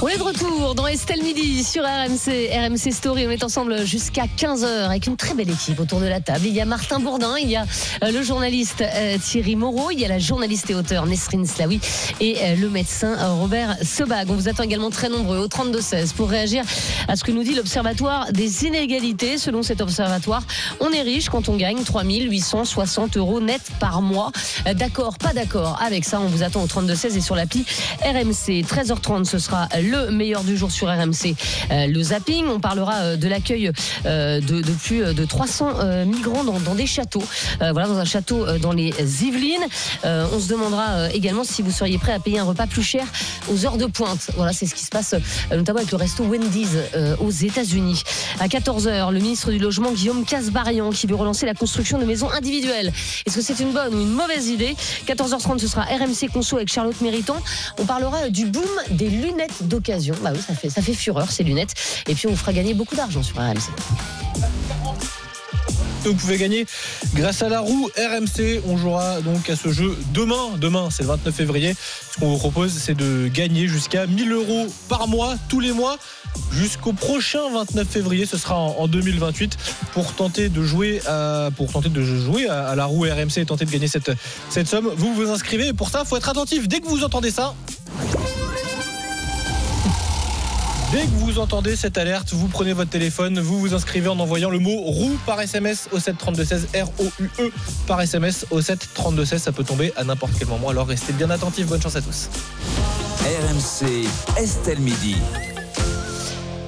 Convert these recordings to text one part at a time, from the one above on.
On est de retour dans Estelle Midi sur RMC, RMC Story. On est ensemble jusqu'à 15h avec une très belle équipe autour de la table. Il y a Martin Bourdin, il y a euh, le journaliste euh, Thierry Moreau, il y a la journaliste et auteur Nesrine Slaoui et euh, le médecin Robert Sebag. On vous attend également très nombreux au 32-16 pour réagir à ce que nous dit l'Observatoire des inégalités. Selon cet observatoire, on est riche quand on gagne 3860 euros net par mois. D'accord, pas d'accord avec ça. On vous attend au 32-16 et sur l'appli RMC. 13h30, ce sera le meilleur du jour sur RMC. Euh, le zapping, on parlera euh, de l'accueil euh, de, plus de 300 migrants dans, dans, des châteaux. voilà, dans un château dans les Yvelines. on se demandera également si vous seriez prêt à payer un repas plus cher aux heures de pointe. Voilà, c'est ce qui se passe notamment avec le resto Wendy's aux États-Unis. À 14h, le ministre du Logement, Guillaume Casbarian, qui veut relancer la construction de maisons individuelles. Est-ce que c'est une bonne ou une mauvaise idée? 14h30, ce sera RMC Conso avec Charlotte Méritant. On parlera du boom des lunettes de occasion. Bah oui, ça fait, ça fait fureur ces lunettes. Et puis on vous fera gagner beaucoup d'argent sur RMC. Vous pouvez gagner grâce à la roue RMC. On jouera donc à ce jeu demain. Demain, c'est le 29 février. Ce qu'on vous propose, c'est de gagner jusqu'à 1000 euros par mois, tous les mois, jusqu'au prochain 29 février. Ce sera en 2028 pour tenter de jouer à, tenter de jouer à la roue RMC et tenter de gagner cette, cette somme. Vous vous inscrivez. Pour ça, il faut être attentif. Dès que vous entendez ça, Dès que vous entendez cette alerte, vous prenez votre téléphone, vous vous inscrivez en envoyant le mot roue par SMS au 73216 R-O-U-E par SMS au 73216. Ça peut tomber à n'importe quel moment. Alors restez bien attentifs. Bonne chance à tous. RMC Estelle Midi.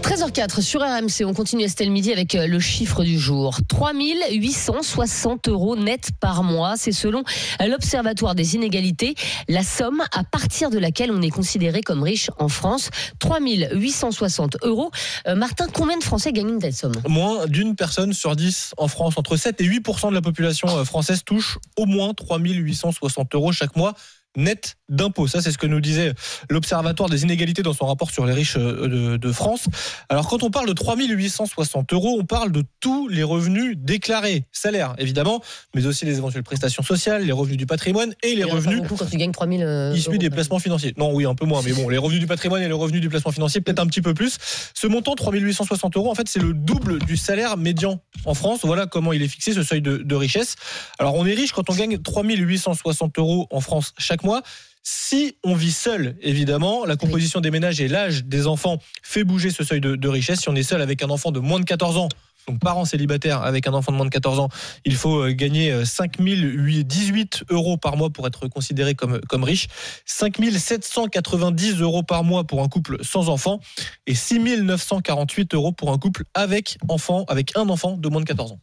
13h04 sur RMC, on continue Estelle Midi avec euh, le chiffre du jour. 3860 euros net par mois, c'est selon l'Observatoire des inégalités, la somme à partir de laquelle on est considéré comme riche en France. 3860 euros. Euh, Martin, combien de Français gagnent une telle somme? Moins d'une personne sur 10 en France. Entre 7 et 8% de la population euh, française touche au moins 3860 euros chaque mois net d'impôts. Ça, c'est ce que nous disait l'Observatoire des inégalités dans son rapport sur les riches euh, de, France. Alors, quand on parle de 3860 euros, on parle de tous les revenus déclarés. Salaire, évidemment, mais aussi les éventuelles prestations sociales, les revenus du patrimoine et les revenus. Beaucoup quand tu gagnes 3000 euh, issus des placements financiers. Non, oui, un peu moins, mais bon, les revenus du patrimoine et les revenus du placement financier, peut-être un petit peu plus. Ce montant, 3860 euros, en fait, c'est le double du salaire médian en France. Voilà comment il est fixé, ce seuil de, de richesse. Alors, on est riche quand on gagne 3860 euros en France chaque mois. Si on vit seul, évidemment, la composition des ménages et l'âge des enfants fait bouger ce seuil de, richesse. Si on est seul avec un enfant de moins de 14 ans, donc parents célibataires avec un enfant de moins de 14 ans, il faut euh, gagner 5 euh, 018 euros par mois pour être considéré comme, comme riche, 5 790 euros par mois pour un couple sans enfant et 6 948 euros pour un couple avec enfant, avec un enfant de moins de 14 ans.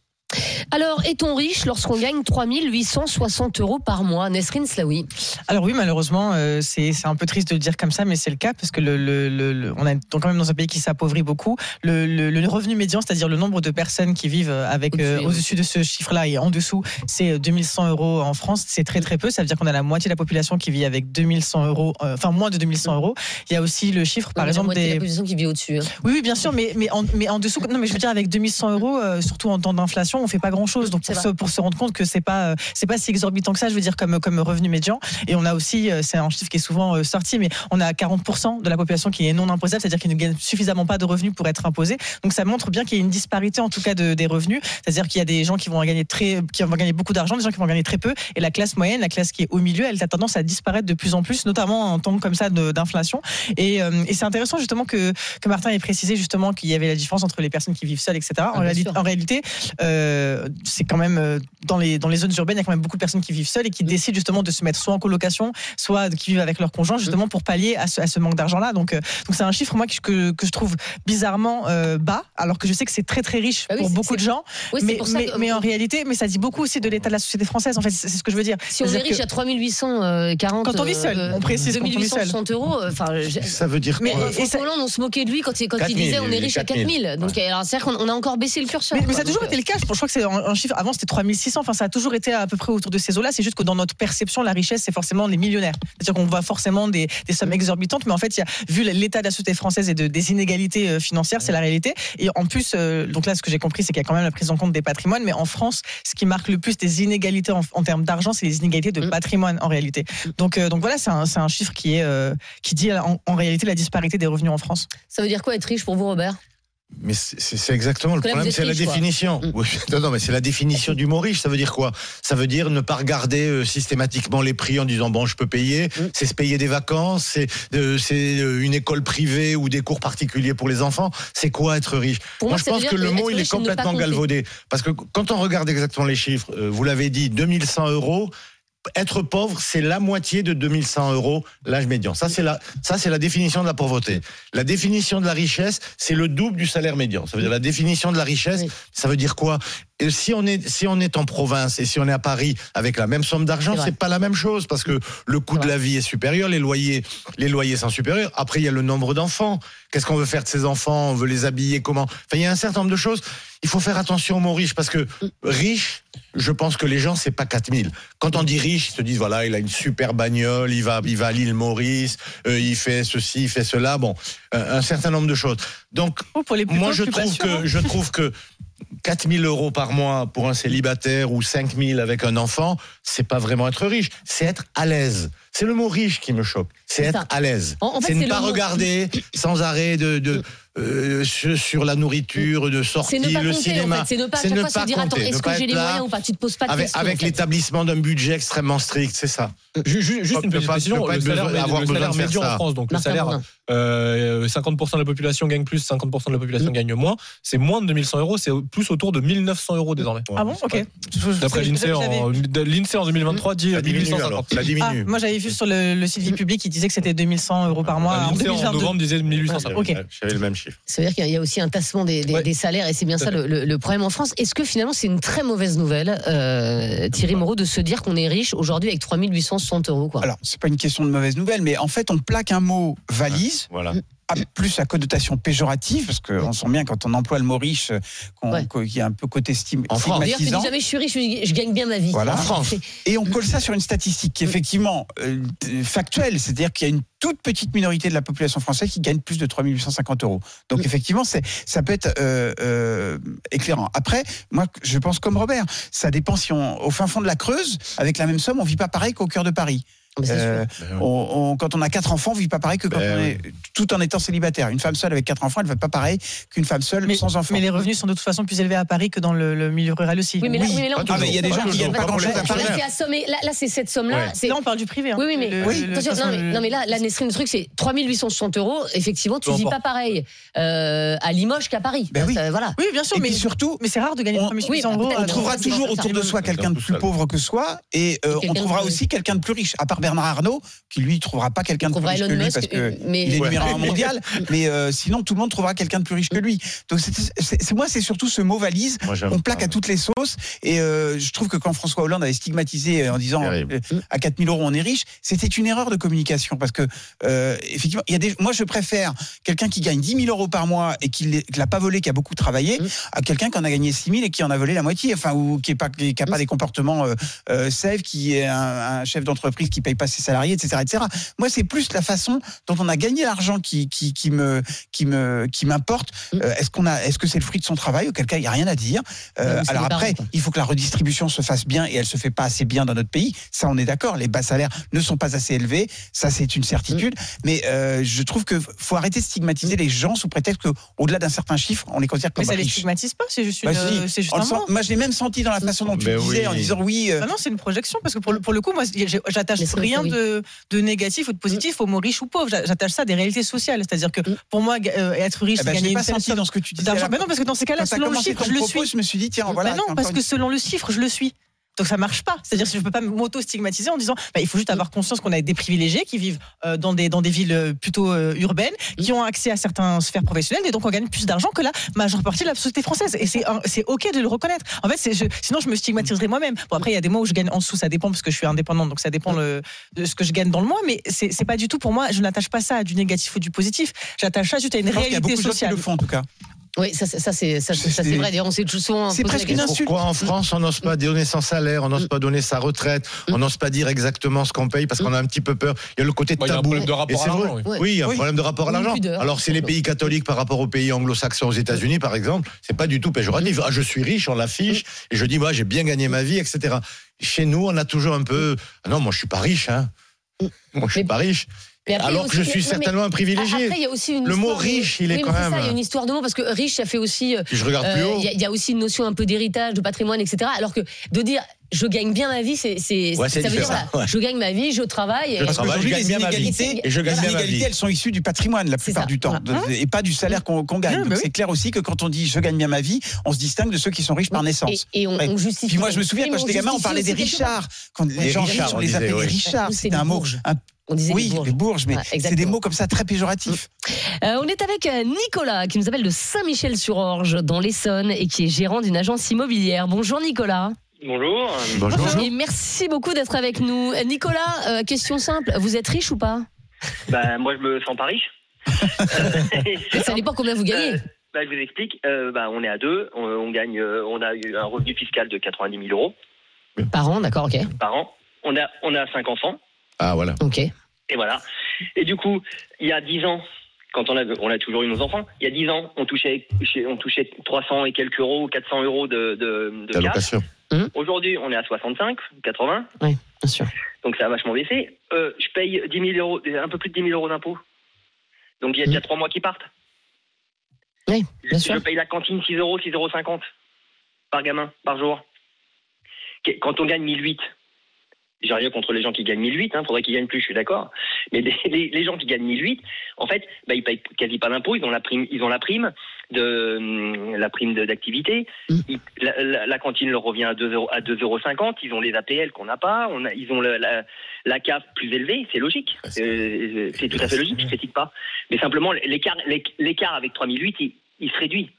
Alors, est-on riche lorsqu'on gagne 3860 euros par mois Nesrine Slaoui Alors oui, malheureusement, euh, c'est un peu triste de le dire comme ça, mais c'est le cas parce que le, le, on est quand même dans un pays qui s'appauvrit beaucoup. Le, revenu médian, c'est-à-dire le nombre de personnes qui vivent avec au-dessus euh, de ce chiffre-là et en dessous, c'est 2100 euros en France. C'est très très peu. Ça veut dire qu'on a la moitié de la population qui vit avec 2100 euros, euh, enfin moins de 2100 euros. Il y a aussi le chiffre, par exemple, des. La population qui vit au-dessus. Hein. Oui, oui, bien sûr, mais mais en, mais en dessous. Non, mais je veux dire avec 2100 euros, surtout en temps d'inflation, on fait pas grand chose. Donc pour se, pour se, rendre compte que c'est pas c'est pas si exorbitant que ça, je veux dire comme comme revenu médian. Et on a aussi, euh, c'est un chiffre qui est souvent euh, sorti, mais on a 40% de la population qui est non imposable, c'est-à-dire qui ne gagne suffisamment pas de revenus pour être imposé. Donc ça montre bien qu'il y a une disparité en tout cas de, des revenus, c'est-à-dire qu'il y a des gens qui vont gagner très, qui vont gagner beaucoup d'argent, des gens qui vont gagner très peu, et la classe moyenne, la classe qui est au milieu, elle a tendance à disparaître de plus en plus, notamment en temps comme ça d'inflation. Et, euh, et c'est intéressant justement que, que Martin ait précisé justement qu'il y avait la différence entre les personnes qui vivent seules, etc. En, ah, réalité, en réalité, euh, c'est quand même euh, dans les, dans les zones urbaines, il y a quand même beaucoup de personnes qui vivent seules et qui décident justement de se mettre soit en colocation, soit qui vivent avec leur conjoint, justement pour pallier à ce, à ce manque d'argent-là. Donc, euh, donc c'est un chiffre moi que, que je trouve bizarrement euh, bas, alors que je sais que c'est très très riche ah pour beaucoup de gens. mais, mais, en réalité, mais ça dit beaucoup aussi de l'état de la société française. En fait, c'est ce que je veux dire. Si on est riche à 3840, quand on vit seul, on précise 2860 euros. Enfin, ça veut dire mais, quoi François Hollande, on se moquait de lui quand, il, quand il disait on est riche à 4000. Donc, alors c'est qu'on a encore baissé le curseur. Mais, ça a toujours été le cas. Je crois que c'est un, chiffre. Avant, c'était 3600. Enfin, ça a toujours été à peu près autour de ces eaux-là. C'est juste que dans notre perception, la richesse, c'est forcément les millionnaires. C'est-à-dire qu'on voit forcément des, des sommes exorbitantes, mais en fait, il y a, vu l'état de la société française et de, des inégalités euh, financières, c'est la réalité. Et en plus, euh, donc là, ce que j'ai compris, c'est qu'il y a quand même la prise en compte des patrimoines. Mais en France, ce qui marque le plus des inégalités en, en termes d'argent, c'est les inégalités de Mm. patrimoine en réalité. Donc, euh, donc voilà, c'est un, chiffre qui est euh, qui dit en, en réalité la disparité des revenus en France. Ça veut dire quoi être riche pour vous, Robert? Mais c'est exactement le problème, c'est la quoi. définition. Mm. Oui, non, non, mais c'est la définition du mot riche. Ça veut dire quoi? Ça veut dire ne pas regarder euh, systématiquement les prix en disant bon, je peux payer. Mm. C'est se payer des vacances, c'est euh, c'est euh, une école privée ou des cours particuliers pour les enfants. C'est quoi être riche? Pour Moi, moi, je pense que le mot il est complètement galvaudé. Parce que quand on regarde exactement les chiffres, euh, vous l'avez dit, 2100 euros. Être pauvre, c'est la moitié de 2100 euros l'âge médian. Ça, c'est la, ça, c'est la définition de la pauvreté. La définition de la richesse, c'est le double du salaire médian. Ça veut dire la définition de la richesse, Oui. ça veut dire quoi? Et si on est si on est en province et si on est à Paris avec la même somme d'argent, C'est pas la même chose parce que le coût de la vie est supérieur, les loyers les loyers sont supérieurs. Après il y a le nombre d'enfants. Qu'est-ce qu'on veut faire de ces enfants? On veut les habiller comment? Enfin il y a un certain nombre de choses. Il faut faire attention au mot riche parce que riche, je pense que les gens c'est pas 4000. Quand on dit riche, ils se disent voilà, il a une super bagnole, il va il va à l'île Maurice, euh, il fait ceci, il fait cela, bon, un, un certain nombre de choses. Donc Oh, pour les moi, pauvres, je trouve que hein. je trouve que 4000 euros par mois pour un célibataire ou 5000 avec un enfant, c'est pas vraiment être riche, c'est être à l'aise. C'est le mot riche qui me choque. C'est être ça. à l'aise. En- en fait, C'est ne pas mot- regarder sans arrêt de, de euh, sur la nourriture, de C'est sortie, ne pas le compter, cinéma. en fait. C'est ne pas à C'est chaque ne fois se pas dire attends, est-ce ne que pas j'ai les moyens? Ou pas Tu te poses pas de avec, questions. avec en fait. l'établissement d'un budget extrêmement strict, c'est ça. Ju- Juste une petite pas- précision, le salaire, le salaire médian en France, donc le salaire, euh, 50% de la population gagne plus, 50% de la population Mm. gagne moins, c'est moins de 2100 euros, c'est plus autour de 1900 euros désormais. Ah bon, ok. D'après l'INSEE en, l'INSEE en 2023 dit Ça diminue 1850. alors, ça Ah, diminue. moi j'avais vu sur le, le site vie public, il disait que c'était 2100 euros par mois en L'INSEE en 2022. novembre disait 1850. ok. J'avais le même chiffre. Ça veut dire qu'il y a aussi un tassement des, des- Ouais. des salaires et c'est bien ça le, le- le problème en France. Est-ce que finalement c'est une très mauvaise nouvelle, euh, Thierry Moreau, de se dire qu'on est riche aujourd'hui avec 3860 euros quoi? Alors, c'est pas une question de mauvaise nouvelle, mais en fait, on plaque un mot valise, Voilà. À plus à connotation péjorative, parce qu'on sent bien quand on emploie le mot riche, euh, Ouais. qu'il y a un peu côté stim- En France. D'ailleurs, tu dis jamais je suis riche, je, je gagne bien ma vie. Voilà. En France. Et on colle ça sur une statistique qui est effectivement euh, factuelle, c'est-à-dire qu'il y a une toute petite minorité de la population française qui gagne plus de 3850 euros. Donc Mm. effectivement, c'est, ça peut être euh, euh, éclairant. Après, moi, je pense comme Robert, ça dépend si on, au fin fond de la Creuse, avec la même somme, on vit pas pareil qu'au cœur de Paris. C'est Euh, on- on- quand on a quatre enfants, on vit pas pareil que quand Ben on est tout en étant célibataire. Une femme seule avec quatre enfants, elle ne va pas pareil qu'une femme seule Mais, sans enfants. mais les revenus sont de toute façon plus élevés à Paris que dans le, le milieu rural aussi. Oui, mais là, oui, oui, mais là, pas on toujours. Ah, il y a des Pas gens qui gagnent pas les à Paris. Là, c'est assommé. Là, là, c'est cette somme-là. Ouais. Là, on parle du privé. hein. Oui, oui, mais, Le- Oui, le- Attention, de toute non, mais, le- non, mais là, là, Nesrine, le truc, c'est 3860 euros. Effectivement, tu Peu vis pas pareil euh, à Limoges qu'à Paris. Ben oui. Ça, voilà. Oui, bien sûr, Et mais, surtout, mais c'est rare de gagner on- 3800 oui, euros. on trouvera toujours autour de soi quelqu'un de plus pauvre que soi, et euh, on trouvera aussi quelqu'un de plus riche. À part Bernard Arnault, qui lui trouvera pas quelqu'un de plus riche que lui Musk, parce que mais- il est Ouais. numéro un mondial. mais euh, sinon, tout le monde trouvera quelqu'un de plus riche que lui. Donc c'est, moi, c'est surtout ce mot valise. Moi, j'aime On plaque pas. à toutes les sauces et euh, je trouve que quand François Hollande avait stigmatisé euh, en disant euh, à 4000 euros on est riche, c'était une erreur de communication parce que euh, effectivement, il y a des, moi je préfère quelqu'un qui gagne 10 000 euros par mois et qui ne l'a pas volé, qui a beaucoup travaillé, Mm. à quelqu'un qui en a gagné 6 000 et qui en a volé la moitié, enfin ou qui n'a pas, qui a pas des comportements euh, euh, safe, qui est un, un chef d'entreprise qui paye pas ses salariés, etc., etc. Moi c'est plus la façon dont on a gagné l'argent qui, qui, qui me qui me qui m'importe. Mm. Euh, est-ce qu'on a est-ce que c'est le fruit de son travail? Auquel cas il y a rien à dire. Euh, alors après, parents, il faut que la redistribution se fasse bien et elle se fait pas assez bien dans notre pays. Ça, on est d'accord. Les bas salaires ne sont pas assez élevés. Ça, c'est une certitude. Mm. Mais euh, je trouve que faut arrêter de stigmatiser les gens sous prétexte que, au-delà d'un certain chiffre, on les considère Mais comme ça les riches. stigmatise pas, c'est juste, Bah, une, si. c'est juste un sent- moi, je l'ai même senti dans la façon dont tu disais, oui. en disant oui. euh, Ah non, c'est une projection parce que pour le, pour le coup, moi, j'attache Mais rien oui. de, de négatif ou de positif au mot riche ou pauvre. J'a- J'attache ça à des réalités sociales. C'est-à-dire que Mm. pour moi, euh, être riche, eh c'est ben, je gagner une pas certaine senti dans ce que tu là. Mais non, parce que dans ces cas-là, selon le chiffre, je le suis. je me suis dit tiens voilà. Non, parce une- que selon le chiffre, je le suis. Donc ça marche pas. C'est-à-dire que je ne peux pas m'auto-stigmatiser en disant bah, il faut juste avoir conscience qu'on a des privilégiés qui vivent euh, dans, des, dans des villes euh, plutôt euh, urbaines, qui ont accès à certaines sphères professionnelles et donc on gagne plus d'argent que la majeure partie de la société française. Et c'est OK de le reconnaître. En fait, je- sinon je me stigmatiserais moi-même. Bon, après, il y a des mois où je gagne en dessous, ça dépend parce que je suis indépendante, donc ça dépend le- de ce que je gagne dans le mois, mais c'est pas du tout pour moi, je n'attache pas ça à du négatif ou du positif. J'attache ça juste à une Je pense qu'il y a réalité beaucoup de gens qui sociale. le font en tout cas. Oui, ça, c'est- ça ça, vrai. D'ailleurs, on s'est souvent C'est presque une insulte. Pourquoi en France on n'ose pas donner son salaire, on n'ose pas donner sa retraite, on n'ose pas dire exactement ce qu'on paye parce qu'on a un petit peu peur. Il y a le côté Bah, il y a un tabou. problème de rapport à l'argent, oui. Il y a un problème de rapport à l'argent. Alors, c'est les pays catholiques par rapport aux pays anglo-saxons aux États-Unis, par exemple, c'est pas du tout péjoratif. Ah, je suis riche, on l'affiche, et je dis, moi, j'ai bien gagné ma vie, etc. Chez nous, on a toujours un peu, ah non, moi, je suis pas riche, hein. Moi, je suis pas riche. Après, Alors a que je suis certainement un privilégié. Après, il y a aussi une Le mot de- riche, il est Oui, quand ça, même- il y a une histoire de mots parce que riche, ça fait aussi. euh, je regarde plus euh, haut. Il y, a- il y a aussi une notion un peu d'héritage, de patrimoine, etc. Alors que de dire je gagne bien ma vie, c'est, Ouais, ça veut dire voilà, ouais. je gagne ma vie, je travaille. et- Je Parce travaille, qu'aujourd'hui, je gagne les bien ma vie. inégalités, Et je gagne les bien ma inégalités, vie. elles sont issues du patrimoine la plupart du temps, Ah. et pas du salaire qu'on qu'on gagne. Donc bah oui. c'est clair aussi que quand on dit je gagne bien ma vie, on se distingue de ceux qui sont riches par naissance. Et, et on, Ouais. on justifie. Puis moi, je me souviens quand j'étais gamin, on parlait des. Richards. Quand les Les gens Richards, riches, on les appelait Richards. C'était un mot. un- On disait oui, les bourges. les bourges, mais Ouais, c'est des mots comme ça très péjoratifs. Euh, on est avec euh, Nicolas qui nous appelle de Saint-Michel-sur-Orge dans l'Essonne et qui est gérant d'une agence immobilière. Bonjour Nicolas. Bonjour. Bonjour. Et merci beaucoup d'être avec nous. Euh, Nicolas, euh, question simple, vous êtes riche ou pas? Bah, moi, je me sens pas riche. Ça dépend combien vous gagnez. Euh, bah, je vous explique. Euh, bah, on est à deux. On, on gagne. euh, on a eu un revenu fiscal de 90 000 euros Par an, d'accord, ok. par an. On a, on a cinq enfants. Ah, voilà. Ok. Et voilà. Et du coup, il y a 10 ans, quand on a, on a toujours eu nos enfants, il y a 10 ans, on touchait, on touchait 300 et quelques euros, 400 euros de, de, de cash. L'allocation. Aujourd'hui, on est à 65, 80. Bien sûr. Donc ça a vachement baissé. Euh, je paye 10 000 euros, un peu plus de 10 000 euros d'impôts. Donc il y a déjà trois mois qui partent. Oui, Je, bien sûr. je paye la cantine 6 euros, 6,50 euros par gamin, par jour. Quand on gagne 1008, j'ai rien contre les gens qui gagnent 1008, hein, faudrait qu'ils gagnent plus, je suis d'accord. Mais les, les- les gens qui gagnent 1008, en fait, bah, ils payent quasi pas d'impôts, ils ont la prime, ils ont la prime de hum, la prime d'activité. Mm. La, la- la cantine leur revient à 2 euros, à 2,50 euros. Ils ont les APL qu'on n'a pas. On a, ils ont la, la CAF plus élevée. C'est logique. Euh, c'est tout à fait logique. Je critique pas. Mais simplement, l'écart, l'éc- l'écart avec 3008, il, il se réduit.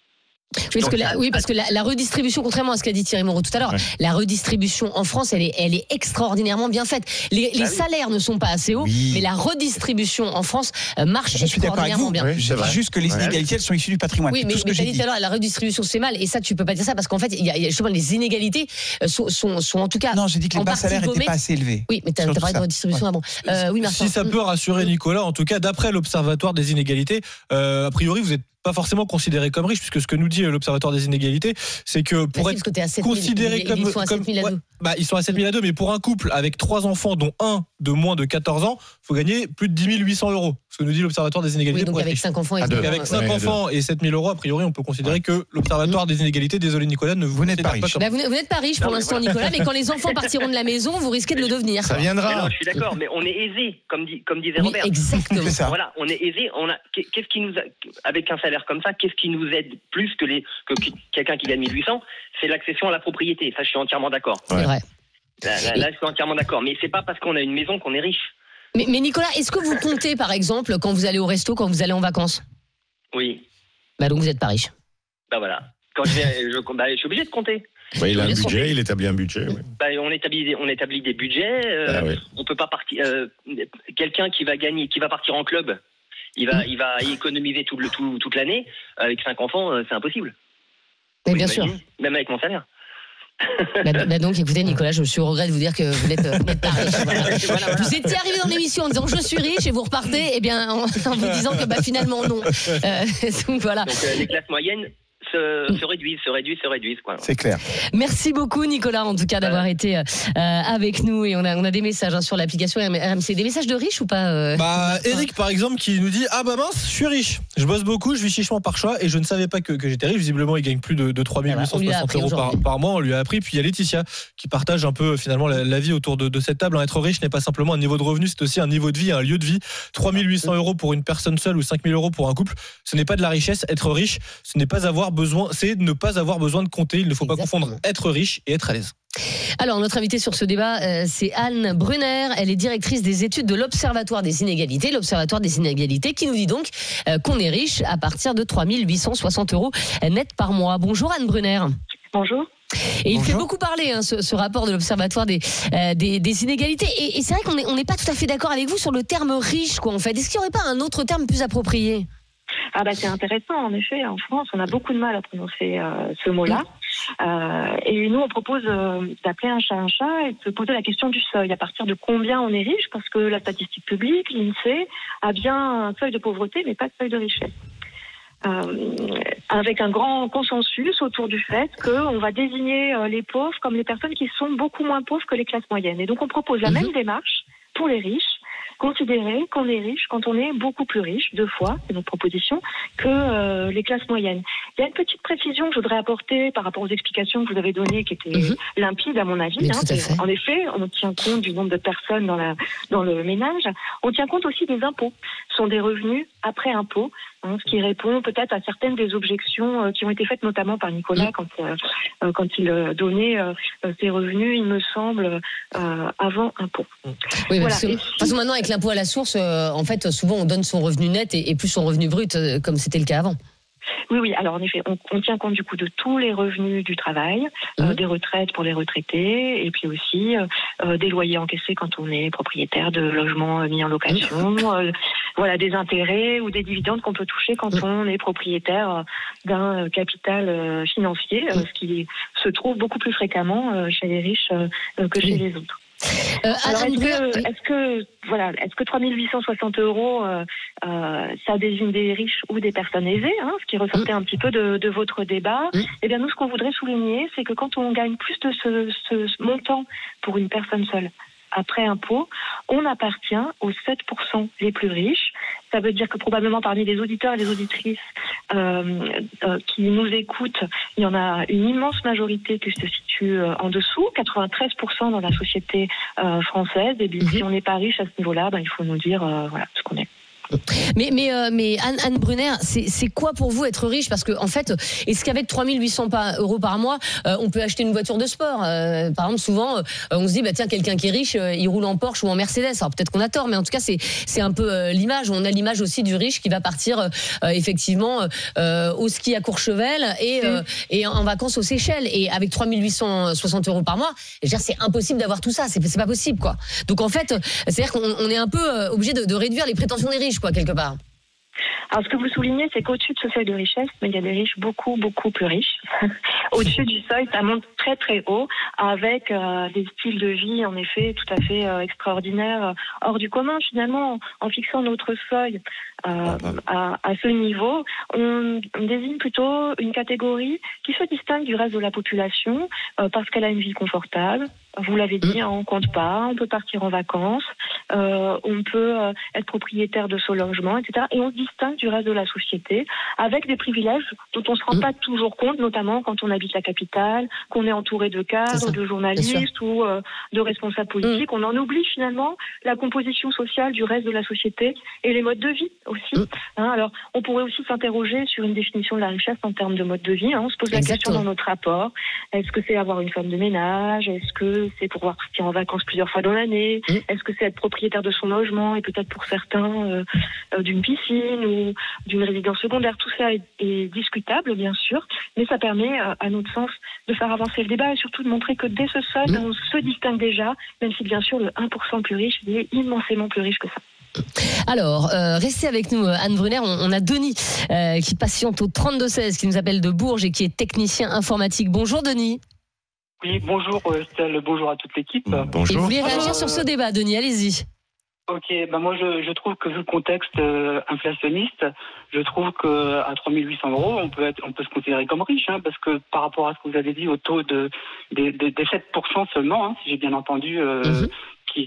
Oui, parce que la, ça- oui, parce que la, la redistribution, contrairement à ce qu'a dit Thierry Moreau tout à l'heure, Ouais. la redistribution en France, elle est, elle est extraordinairement bien faite. Les, les oui. salaires ne sont pas assez hauts, Oui. mais la redistribution en France euh, marche Je suis extraordinairement vous. bien. Oui, Je dis juste que les inégalités, elles sont issues du patrimoine. Oui, mais, tout ce mais que t'as j'ai dit tout à l'heure, la redistribution c'est mal, et ça tu peux pas dire ça parce qu'en fait, il y a, il y a justement les inégalités euh, sont, sont, sont en tout cas. Non, j'ai dit que les bas salaires n'étaient pas assez élevés. Oui, mais t'as Surtout t'as parlé de redistribution avant. Euh, oui, Martin. Si ça peut rassurer Nicolas, en tout cas, d'après l'Observatoire des inégalités, euh, a priori, vous n'êtes pas forcément considéré comme riche, puisque ce que nous dit euh, l'Observatoire des inégalités, c'est que Bah pour si, être parce que t'es à 7 000, considéré ils- comme, ils sont à comme- 7 000 à ouais, deux. bah, ils sont à 7000 à 2, mais pour un couple avec trois enfants, dont un de moins de 14 ans, faut gagner plus de 10 800 euros. Ce que nous dit l'Observatoire des inégalités. Oui, donc avec riche. 5 enfants. Donc évidemment, avec ouais. 5 Ouais, enfants et 7000 euros, a priori, on peut considérer que l'Observatoire des inégalités, désolé Nicolas, ne vous, Vous n'êtes pas riche. comme- Bah, vous n'êtes- pas riche pour mais l'instant. Nicolas, mais quand les enfants partiront de la maison, vous risquez de le devenir. Ça Mais viendra. non, je suis d'accord, mais on est aisé, comme, dit, comme disait Oui, Robert. exactement. C'est ça. Voilà, on est aisé. On a qu'est-ce qui nous a, avec un salaire comme ça, qu'est-ce qui nous aide plus que les que quelqu'un qui gagne 1800 C'est l'accession à la propriété. Ça, je suis entièrement d'accord. C'est Ouais. vrai. Là, là, là, je suis entièrement d'accord. Mais c'est pas parce qu'on a une maison qu'on est riche. Mais, mais Nicolas, est-ce que vous comptez, par exemple, quand vous allez au resto, quand vous allez en vacances Oui. Bah donc vous n'êtes pas riche. Bah voilà. Quand je vais, je, bah, je suis obligé de compter. Bah, il a un budget, il établit un budget. oui. Bah, on établit, des- on établit des budgets. euh, Ah, oui. On peut pas partir. euh, Quelqu'un qui va gagner, qui va partir en club, il va, il va économiser tout le, tout, toute l'année. Avec cinq enfants, euh, c'est impossible. Mais bien sûr. Même avec mon salaire. Bah, bah donc, écoutez, Nicolas, je suis au regret de vous dire que vous n'êtes, euh, pas riche. Voilà. Voilà, voilà. Vous étiez arrivé dans l'émission en disant je suis riche et vous repartez, eh bien, en, en vous disant que bah, finalement non. Euh, donc voilà. Donc euh, les classes moyennes se, se réduisent, se réduisent, se réduisent. Quoi. C'est clair. Merci beaucoup, Nicolas, en tout cas, d'avoir été euh, avec nous. Et on a, on a des messages hein, sur l'application RMC. Des messages de riches ou pas euh, Bah, Eric, par exemple, qui nous dit Ah bah mince, je suis riche. Je bosse beaucoup, je vis chichement par choix et je ne savais pas que, que j'étais riche. Visiblement, il gagne plus de, de 3 Ah bah, on lui a 860 appris euros par, mois. On lui a appris. Puis il y a Laetitia qui partage un peu finalement la, la vie autour de, de cette table. Être riche n'est pas simplement un niveau de revenu, c'est aussi un niveau de vie, un lieu de vie. 3 800 euros pour une personne seule ou 5 000 euros pour un couple. Ce n'est pas de la richesse. Être riche, ce n'est pas avoir besoin, c'est ne pas avoir besoin de compter. Il ne faut pas confondre être riche et être à l'aise. Alors, notre invitée sur ce débat, euh, c'est Anne Brunner. Elle est directrice des études de l'Observatoire des inégalités. L'Observatoire des inégalités qui nous dit donc euh, qu'on est riche à partir de 3 860 euros net par mois. Bonjour Anne Brunner. Bonjour. Et il fait beaucoup parler, hein, ce, ce rapport de l'Observatoire des, euh, des, des inégalités. Et, et c'est vrai qu'on n'est on n'est pas tout à fait d'accord avec vous sur le terme riche, quoi, en fait. Est-ce qu'il n'y aurait pas un autre terme plus approprié? Ah bah c'est intéressant en effet. En France, on a beaucoup de mal à prononcer euh, ce mot-là. Euh, et nous, on propose euh, d'appeler un chat un chat et de se poser la question du seuil. À partir de combien on est riche Parce que la statistique publique, l'INSEE, a bien un seuil de pauvreté, mais pas de seuil de richesse. Euh, avec un grand consensus autour du fait qu'on va désigner les pauvres comme les personnes qui sont beaucoup moins pauvres que les classes moyennes. Et donc on propose la même démarche pour les riches, considérer qu'on est riche quand on est beaucoup plus riche, deux fois, c'est notre proposition, que euh, les classes moyennes. Il y a une petite précision que je voudrais apporter par rapport aux explications que vous avez données, qui étaient Mhm. limpides à mon avis. Hein. à. En effet, on tient compte du nombre de personnes dans, la, dans le ménage. On tient compte aussi des impôts. Ce sont des revenus après impôts, hein, ce qui répond peut-être à certaines des objections euh, qui ont été faites notamment par Nicolas quand, euh, quand il donnait ses revenus, il me semble, avant impôt. Oui, Voilà. parce que, Et maintenant, avec l'impôt à la source, euh, en fait, souvent, on donne son revenu net et, et plus son revenu brut, euh, comme c'était le cas avant. Oui, oui. Alors en effet, on, on tient compte du coup de tous les revenus du travail, euh, Mhm. des retraites pour les retraités, et puis aussi euh, des loyers encaissés quand on est propriétaire de logements mis en location, euh, voilà, des intérêts ou des dividendes qu'on peut toucher quand Mhm. on est propriétaire d'un capital financier, Mhm. ce qui se trouve beaucoup plus fréquemment chez les riches que chez les autres. Euh, Alors est-ce que, est-ce que, voilà, est-ce que 3860 euros, euh, euh, ça désigne des riches ou des personnes aisées, hein, ce qui ressortait un petit peu de, de votre débat. Eh bien, nous, ce qu'on voudrait souligner, c'est que quand on gagne plus de ce montant pour une personne seule après impôt, on appartient aux 7% les plus riches. Ça veut dire que probablement parmi les auditeurs et les auditrices euh, euh, qui nous écoutent, il y en a une immense majorité qui se situe euh, en dessous, 93% dans la société euh, française. Et bien, Mhm. si on n'est pas riche à ce niveau-là, ben, il faut nous dire euh, voilà ce qu'on est. Mais, mais, euh, mais Anne, Anne Brunner, c'est c'est quoi pour vous être riche? Parce que en fait, est-ce qu'avec 3800 pa- euros par mois, euh, on peut acheter une voiture de sport? Euh, Par exemple, souvent, euh, on se dit, bah, tiens, quelqu'un qui est riche, il roule en Porsche ou en Mercedes. Alors peut-être qu'on a tort, mais en tout cas, c'est c'est un peu l'image. On a l'image aussi du riche qui va partir effectivement euh, au ski à Courchevel et, euh, et en vacances aux Seychelles. Et avec 3860 euros par mois, c'est impossible d'avoir tout ça. C'est pas possible, quoi. Donc en fait, c'est-à-dire qu'on on est un peu obligé de, de réduire les prétentions des riches, quoi, quelque part. Alors, ce que vous soulignez, c'est qu'au-dessus de ce seuil de richesse, mais il y a des riches beaucoup, beaucoup plus riches. au-dessus du seuil, ça monte très, très haut, avec euh, des styles de vie, en effet, tout à fait euh, extraordinaires, euh, hors du commun. Finalement, en fixant notre seuil euh, à, à ce niveau, on, on désigne plutôt une catégorie qui se distingue du reste de la population euh, parce qu'elle a une vie confortable. Vous l'avez dit, hein, on compte pas, on peut partir en vacances, euh, on peut euh, être propriétaire de son logement, etc. Et on se distingue du reste de la société avec des privilèges dont on ne se rend pas toujours compte, notamment quand on habite la capitale, qu'on est entouré de cadres, de journalistes ou euh, de responsables politiques. On en oublie finalement la composition sociale du reste de la société et les modes de vie aussi. Mhm. Hein, alors, on pourrait aussi s'interroger sur une définition de la richesse en termes de mode de vie. hein. On se pose la question dans notre rapport. Est-ce que c'est avoir une femme de ménage? Est-ce que c'est pouvoir partir en vacances plusieurs fois dans l'année? Mhm. Est-ce que c'est être propriétaire de son logement et peut-être pour certains euh, euh, d'une piscine ou d'une résidence secondaire? Tout ça est, est discutable, bien sûr, mais ça permet, euh, à notre sens, de faire avancer le débat et surtout de montrer que dès ce seuil, Mhm. on se distingue déjà, même si bien sûr le 1% le plus riche il est immensément plus riche que ça. Alors, euh, restez avec nous, euh, Anne Brunner. On, on a Denis euh, qui patiente au 3216, qui nous appelle de Bourges et qui est technicien informatique. Bonjour Denis. Oui, bonjour euh, Estelle, bonjour à toute l'équipe. Et vous Bonjour. voulez réagir sur ce débat, Denis? Allez-y. Ok, ben moi je, je trouve que vu le contexte euh, inflationniste, je trouve que à 3800 euros, on peut être, on peut se considérer comme riche, hein, parce que par rapport à ce que vous avez dit au taux de des, des, des 7% seulement, hein, si j'ai bien entendu, euh, Mhm.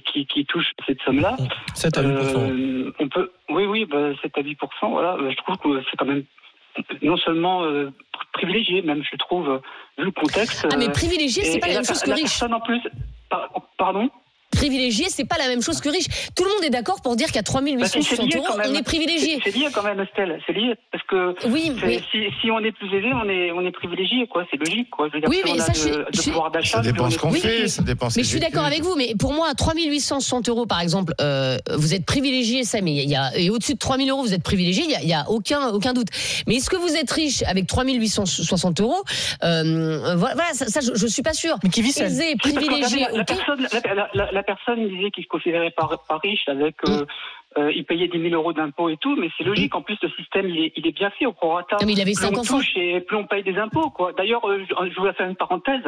Qui, qui, qui touche cette somme-là, 7 à 8%. euh, on peut, oui, oui, bah, 7 à 8%, voilà, euh, je trouve que c'est quand même non seulement euh, privilégié, même je trouve, vu le contexte. Ah, mais euh, privilégié, c'est pas la même chose que la riche. personne en plus, par- pardon? Privilégié, c'est pas la même chose que riche. Tout le monde est d'accord pour dire qu'à Bah, c'est- c'est 3860 lié euros, on est privilégié. C'est lié quand même, Estelle. C'est lié parce que Oui, mais si, si on est plus aisé, on est on est privilégié, quoi. C'est logique, quoi. Je veux dire, Oui, mais on a ça, de, je suis- de je suis- pouvoir d'achat. Ça dépend ce qu'on fait, ça dépend Mais je suis d'accord avec vous, mais pour moi, 3860 euros, par exemple, euh, vous êtes privilégié, ça, mais il y a, et au-dessus de 3000 euros, vous êtes privilégié, il y a, il y a aucun, aucun doute. Mais est-ce que vous êtes riche avec 3860 euros euh, Voilà, ça, ça, je, je suis pas sûre. Mais qui vit seul. Aisé, privilégié, la, personne, la, la- la- la personne disait qu'il se considérait pas, pas riche avec euh, euh, il payait 10 000 euros d'impôts et tout, mais c'est logique. En plus, le système, il est, il est bien fait au prorata. Non, mais il avait plus cinq on enfants. touche et plus on paye des impôts. Quoi. D'ailleurs, euh, je, je voulais faire une parenthèse.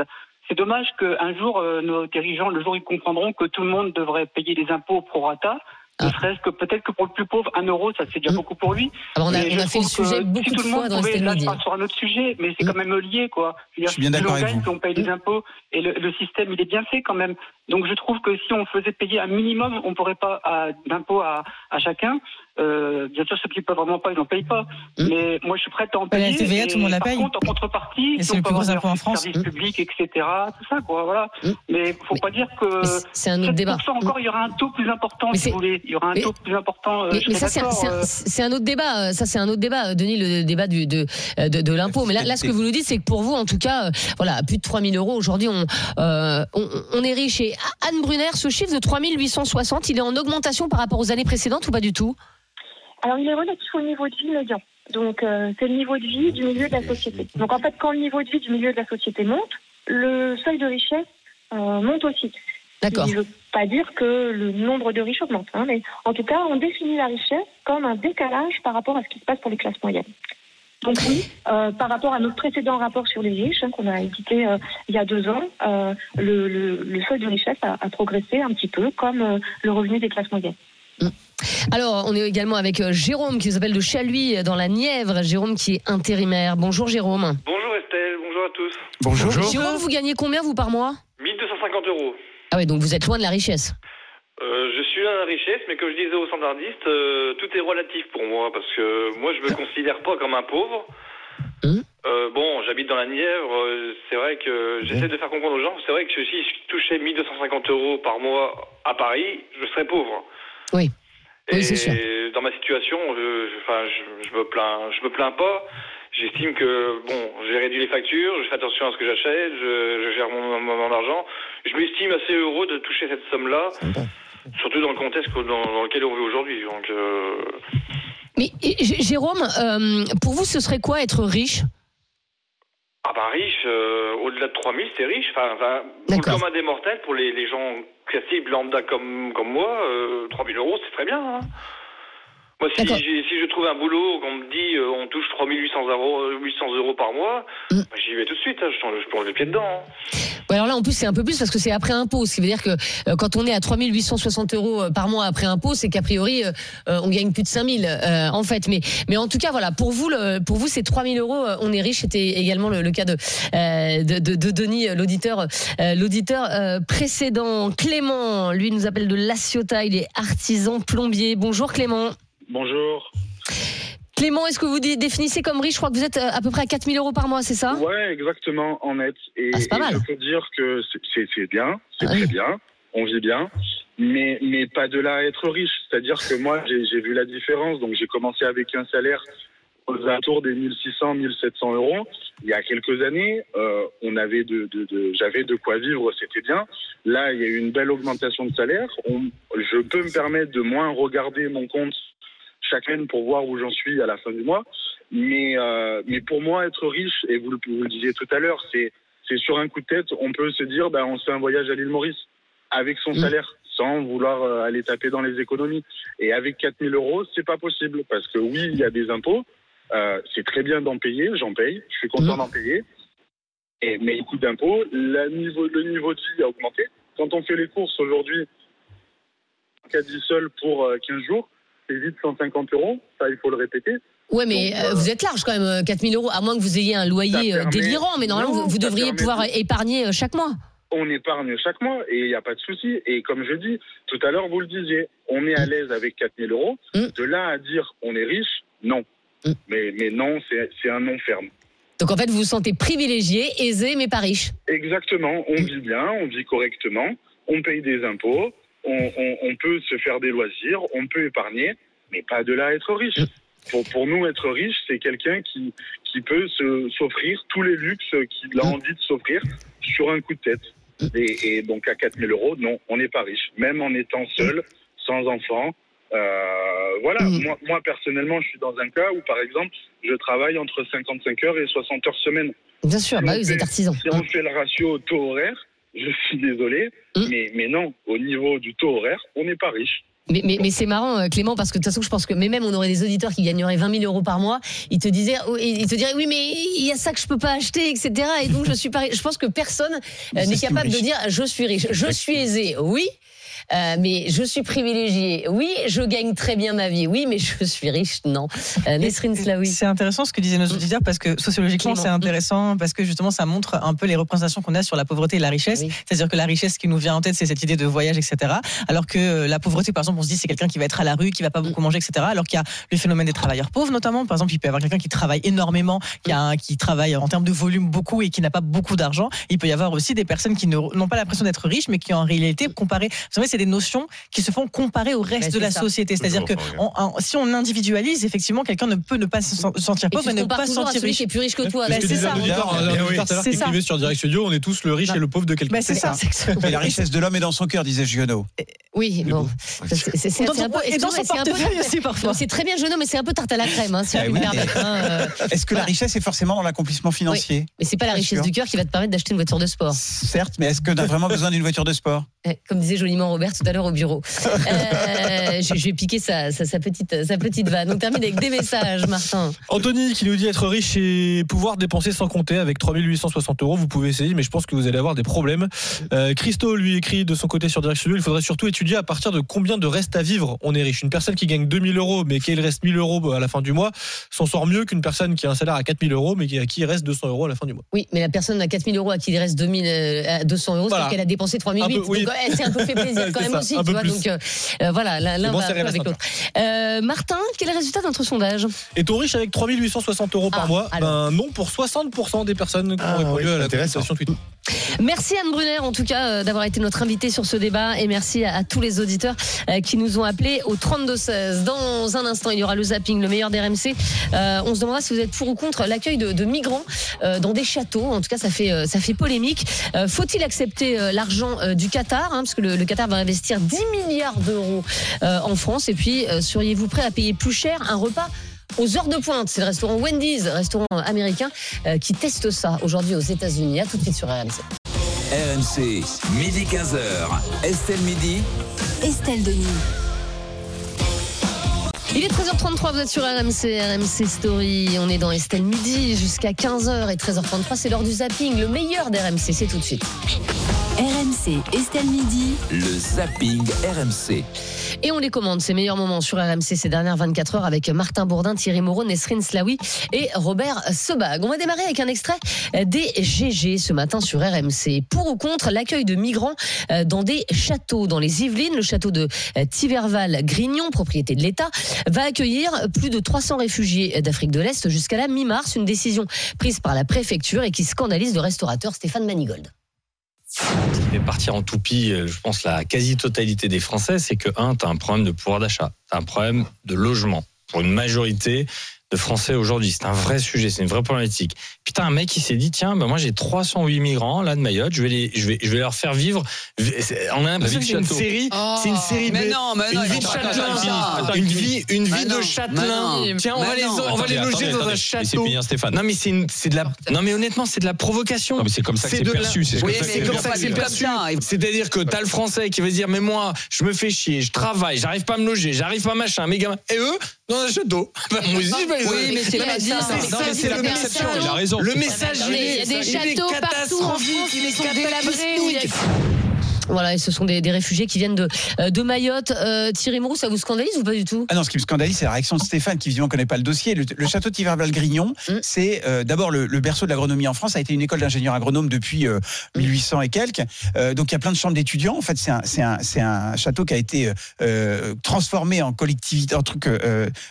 C'est dommage qu'un jour, euh, nos dirigeants, le jour, ils comprendront que tout le monde devrait payer des impôts au prorata. Ne Ah. serait-ce que peut-être que pour le plus pauvre, un euro, ça c'est déjà Mm. beaucoup pour lui. Alors, on a, on a fait le sujet beaucoup si de tout le fois monde dans Estelle là, sur un autre sujet, mais c'est Mm. quand même lié, quoi. Je suis bien d'accord avec vous. on paye des impôts, et le, le système, il est bien fait quand même. Donc je trouve que si on faisait payer un minimum, on pourrait pas d'impôts à, à chacun. Euh, bien sûr, ceux qui peuvent vraiment pas, ils n'en payent pas. Mm. Mais moi, je suis prête à en Bah, la payer. TVA, et tout le monde la par paye. contre, en contrepartie, c'est on le plus gros impôt en France. services publics, etc., tout ça, quoi, voilà. Mm. Mais faut pas dire que Mais c'est- un autre débat. 7% encore, il y aura un taux plus important, Mais si c'est- vous voulez. Il y aura un mais- taux plus important. euh, Mais, mais ça, c'est un, un- c'est un autre débat. euh, Ça, c'est un autre débat, euh, Denis, le débat du, de, de, de l'impôt. Mais là, là, ce que vous nous dites, c'est que pour vous, en tout cas, voilà, plus de 3000 euros. Aujourd'hui, on, euh, on, on est riche. Et Anne Brunner, ce chiffre de 3860, il est en augmentation par rapport aux années précédentes ou pas du tout? Alors, il est relatif au niveau de vie médian. Donc, euh, c'est le niveau de vie du milieu de la société. Donc, en fait, quand le niveau de vie du milieu de la société monte, le seuil de richesse euh, monte aussi. D'accord. Ce qui ne veut pas dire que le nombre de riches augmente, hein, mais en tout cas, on définit la richesse comme un décalage par rapport à ce qui se passe pour les classes moyennes. Donc oui, euh, par rapport à notre précédent rapport sur les riches, hein, qu'on a édité euh, il y a deux ans, euh, le, le- le seuil de richesse a, a progressé un petit peu, comme le revenu des classes moyennes. Alors, on est également avec euh, Jérôme qui nous appelle de Chaluis dans la Nièvre. Jérôme qui est intérimaire. Bonjour Jérôme. Bonjour Estelle, bonjour à tous. Bonjour. Jérôme, vous gagnez combien vous par mois? 1250 euros. Ah oui, donc vous êtes loin de la richesse. Euh, je suis dans la richesse, mais comme je disais aux standardistes, euh, tout est relatif pour moi, parce que moi je me considère pas comme un pauvre. Euh, bon, j'habite dans la Nièvre, euh, c'est vrai que j'essaie de faire comprendre aux gens, c'est vrai que si je touchais 1250 euros par mois à Paris, je serais pauvre. Oui. Et Oui, dans ma situation, je, je, enfin, je, je me plains, je me plains pas. J'estime que bon, j'ai réduit les factures, je fais attention à ce que j'achète, je, gère mon, mon, mon argent. Je m'estime assez heureux de toucher cette somme-là, surtout dans le contexte dans, dans lequel on vit aujourd'hui. Donc, euh, Mais Jérôme, euh, pour vous, ce serait quoi être riche? Ah bah riche, euh, au-delà de 3000, c'est riche. Enfin, enfin, pour le D'accord. commun des mortels, pour les, les gens classiques, lambda comme, comme moi, euh, 3000 euros, c'est très bien. hein. Moi, si, si je trouve un boulot, qu'on me dit euh, on touche 3800 euros, euh, 800 euros par mois, Mm. bah, j'y vais tout de suite. hein, je, plonge- je plonge les pieds dedans. hein. Alors là, en plus, c'est un peu plus parce que c'est après impôt. Ce qui veut dire que euh, quand on est à 3860 euros euh, par mois après impôt, c'est qu'a priori, euh, euh, on gagne plus de 5000 euh, en fait. Mais, mais en tout cas, voilà, pour vous, le, pour vous, c'est 3000 euros. On est riche. C'était également le, le cas de, euh, de, de, de Denis, l'auditeur, euh, l'auditeur euh, précédent. Clément, lui, nous appelle de La Ciotat. Il est artisan plombier. Bonjour Clément. Bonjour. Clément, est-ce que vous dé- définissez comme riche Je crois que vous êtes euh, à peu près à 4000 euros par mois, c'est ça? Ouais, exactement, en net. Et, Ah, c'est pas et mal. je peux dire que c'est- bien, c'est Ah oui. très bien, on vit bien, mais, mais pas de là à être riche. C'est-à-dire que moi, j'ai j'ai vu la différence. Donc, j'ai commencé avec un salaire aux alentours des 1600, 1700 euros. Il y a quelques années, euh, on avait de, de, de- j'avais de quoi vivre, c'était bien. Là, il y a eu une belle augmentation de salaire. On- je peux me permettre de moins regarder mon compte chaque semaine pour voir où j'en suis à la fin du mois. Mais, euh, mais pour moi, être riche, et vous le, vous le disiez tout à l'heure, c'est, c'est sur un coup de tête, on peut se dire, ben, on se fait un voyage à l'île Maurice avec son Mm. salaire, sans vouloir euh, aller taper dans les économies. Et avec 4000 euros, c'est pas possible, parce que oui, il y a des impôts, euh, c'est très bien d'en payer, j'en paye, je suis content Mm. d'en payer. Et, mais le coût d'impôt, le niveau, le niveau de vie a augmenté. Quand on fait les courses aujourd'hui, caddie seul pour euh, 15 jours, c'est vite 150 euros, ça il faut le répéter. Ouais, mais Donc, euh, euh, vous êtes large quand même, euh, 4000 euros, à moins que vous ayez un loyer euh, permet- délirant, mais normalement, Non, vous, devriez permet pouvoir épargner euh, chaque mois. on épargne chaque mois et il n'y a pas de souci. Et comme je dis, tout à l'heure, vous le disiez, on est à l'aise avec 4000 euros. Mm. De là à dire on est riche, non. Mm. Mais, mais non, c'est c'est un non ferme. Donc en fait, vous vous sentez privilégié, aisé, mais pas riche. Exactement, on vit bien, on vit correctement, on paye des impôts, on, on- on peut se faire des loisirs, on peut épargner, mais pas de là à être riche. Pour, pour nous, être riche, c'est quelqu'un qui, qui peut s'offrir tous les luxes qu'il a envie de s'offrir sur un coup de tête. Et, et donc à 4000 euros, non, on n'est pas riche. Même en étant seul, sans enfant. Euh, voilà, Mhm. moi, moi personnellement, je suis dans un cas où, par exemple, je travaille entre 55 heures et 60 heures semaine. Bien sûr, Si bah oui, vous êtes artisan. Si on fait le ratio taux horaire, je suis désolé, Mm. mais, mais non, au niveau du taux horaire, on n'est pas riche. Mais, mais, mais c'est marrant, euh, Clément, parce que de toute façon, je pense que mais même on aurait des auditeurs qui gagneraient 20 000 euros par mois. Ils te disaient, oh, ils te diraient, oui, mais il y a ça que je peux pas acheter, etc. Et donc je suis pas. Je pense que personne euh, n'est capable de dire, je suis riche, je suis aisé, oui. Euh, mais je suis privilégié. Oui, je gagne très bien ma vie. Oui, mais je suis riche. Non. Euh, Nesrine Slaoui. C'est intéressant ce que disaient nos auditeurs parce que sociologiquement c'est intéressant parce que justement ça montre un peu les représentations qu'on a sur la pauvreté et la richesse. Oui. C'est-à-dire que la richesse qui nous vient en tête c'est cette idée de voyage etc. Alors que euh, la pauvreté par exemple on se dit c'est quelqu'un qui va être à la rue, qui va pas beaucoup manger etc. Alors qu'il y a le phénomène des travailleurs pauvres notamment. Par exemple il peut y avoir quelqu'un qui travaille énormément, qui, a un- qui travaille en termes de volume beaucoup et qui n'a pas beaucoup d'argent. Il peut y avoir aussi des personnes qui n'ont pas l'impression d'être riches mais qui en réalité comparé. Vous savez c'est des notions qui se font comparer au reste de la ça. société. C'est-à-dire que Toujours, on- on- si on individualise effectivement quelqu'un ne peut ne pas se sen- se sentir Et pauvre tu et te ne pas se sentir riche. qui est plus riche que toi. Bah, Ce que c'est ça. oui. à l'heure C'est qui ça. écrivait sur Direct Studio, on est tous le riche et le pauvre de quelqu'un. Bah, c'est ça. Et la richesse de l'homme est dans son cœur, disait Giono. Oui, bon. C'est- un peu- et dans son excuse-moi, c'est un peu- portefeuille aussi parfois. C'est très bien, Jeannot, mais c'est un peu tarte à la crème, hein, si Ah oui, me permettre, hein, euh. Est-ce que la richesse est forcément dans l'accomplissement financier Mais c'est pas la richesse sûr. du cœur qui va te permettre d'acheter une voiture de sport. Certes, mais est-ce qu'on a vraiment besoin d'une voiture de sport? Eh, Comme disait joliment Robert tout à l'heure au bureau. Euh, je, je vais piquer sa, sa, sa petite, sa petite vanne. On termine avec des messages, Martin. Anthony qui nous dit être riche et pouvoir dépenser sans compter avec 3860 euros. Vous pouvez essayer, mais je pense que vous allez avoir des problèmes. Euh, Christo lui écrit de son côté sur Direct Studio il faudrait surtout étudier à partir de combien de reste à vivre on est riche. Une personne qui gagne 2000 euros, mais qui reste 1000 euros à la fin du mois, s'en sort mieux qu'une personne qui a un salaire à 4000 euros, mais qui, à qui il reste 200 euros à la fin du mois. Oui, mais la personne à 4000 euros à qui il reste 2000, euh, à 200 euros, Voilà. c'est qu'elle a dépensé 3008. Un peu, oui. Donc, ouais, c'est un peu fait plaisir quand C'est même ça, aussi. un Tu peu vois, plus. donc, euh, euh, voilà, l'un bon, va avec l'autre. Euh, Martin, quel est le résultat de notre sondage? Est-on riche avec 3860 euros par Ah, mois alors. Ben non pour 60% des personnes qui Ah, ont répondu oui, à la consultation Twitter. Merci Anne Brunner en tout cas euh, d'avoir été notre invitée sur ce débat et merci à, tous les auditeurs euh, qui nous ont appelés au 32-16. Dans un instant, il y aura le zapping, le meilleur des RMC. Euh, on se demandera si vous êtes pour ou contre l'accueil de, de migrants euh, dans des châteaux. En tout cas, ça fait, ça fait polémique. Faut-il accepter l'argent du Qatar hein, Parce que le, le Qatar va investir 10 milliards d'euros en France. Et puis, seriez-vous prêt à payer plus cher un repas aux heures de pointe, c'est le restaurant Wendy's, restaurant américain, euh, qui teste ça aujourd'hui aux États-Unis. À tout de suite sur RMC. RMC, midi 15h. Estelle Midi. Estelle Denis. Il est 13h33, vous êtes sur RMC, RMC Story. On est dans Estelle Midi jusqu'à 15h et 13h33, c'est l'heure du zapping. Le meilleur d'RMC, c'est tout de suite. RMC, Estelle Midi. Le zapping RMC. Et on les commande, ces meilleurs moments sur RMC ces dernières 24 heures avec Martin Bourdin, Thierry Moreau, Nesrine Slaoui et Robert Sebag. On va démarrer avec un extrait des GG ce matin sur RMC. Pour ou contre l'accueil de migrants euh, dans des châteaux dans les Yvelines, le château de euh, Tiverval-Grignon, propriété de l'État, va accueillir plus de 300 réfugiés d'Afrique de l'Est jusqu'à la mi-mars. Une décision prise par la préfecture et qui scandalise le restaurateur Stéphane Manigold. Ce qui fait partir en toupie, euh, je pense, la quasi-totalité des Français, c'est que, un, tu as un problème de pouvoir d'achat, tu as un problème de logement. Pour une majorité de Français aujourd'hui. C'est un vrai sujet, c'est une vraie problématique. T'as un mec qui s'est dit, tiens, bah moi j'ai 308 migrants là de Mayotte, je vais, les, je vais, je vais leur faire vivre. On a l'impression que c'est une série, Oh, c'est une série mais B. non, mais non, une vie de châtelain, une vie, une Mais vie de châtelain. Tiens, on va les, on va les loger dans un château. Non mais c'est une- c'est de la, non mais honnêtement c'est de la provocation. Non, mais c'est comme ça que c'est perçu, c'est comme ça que c'est c'est comme ça que c'est perçu. C'est-à-dire que t'as le français qui va dire mais moi je me fais chier, je travaille, j'arrive pas à me loger, j'arrive pas à machin, mes gamins. Et eux dans un château. Bah, moi aussi je vais les Oui, mais c'est pas ça, Non, mais c'est la le perception. message. Il a raison. Le message Mais il y a est, catastrophique, il qui est catastrophique. Voilà, et ce sont des, des réfugiés qui viennent de, euh, de Mayotte. Euh, Thierry Moreau, ça vous scandalise ou pas du tout? Ah non, ce qui me scandalise, c'est la réaction de Stéphane, qui visiblement connaît pas le dossier. Le, le château de Tiverval-Grignon, Mm. c'est euh, d'abord le, le berceau de l'agronomie en France. Ça a été une école d'ingénieurs agronomes depuis euh, Mm. 1800 et quelques. Donc il y a plein de chambres d'étudiants. En fait, c'est un, château qui a été transformé en collectivité, en truc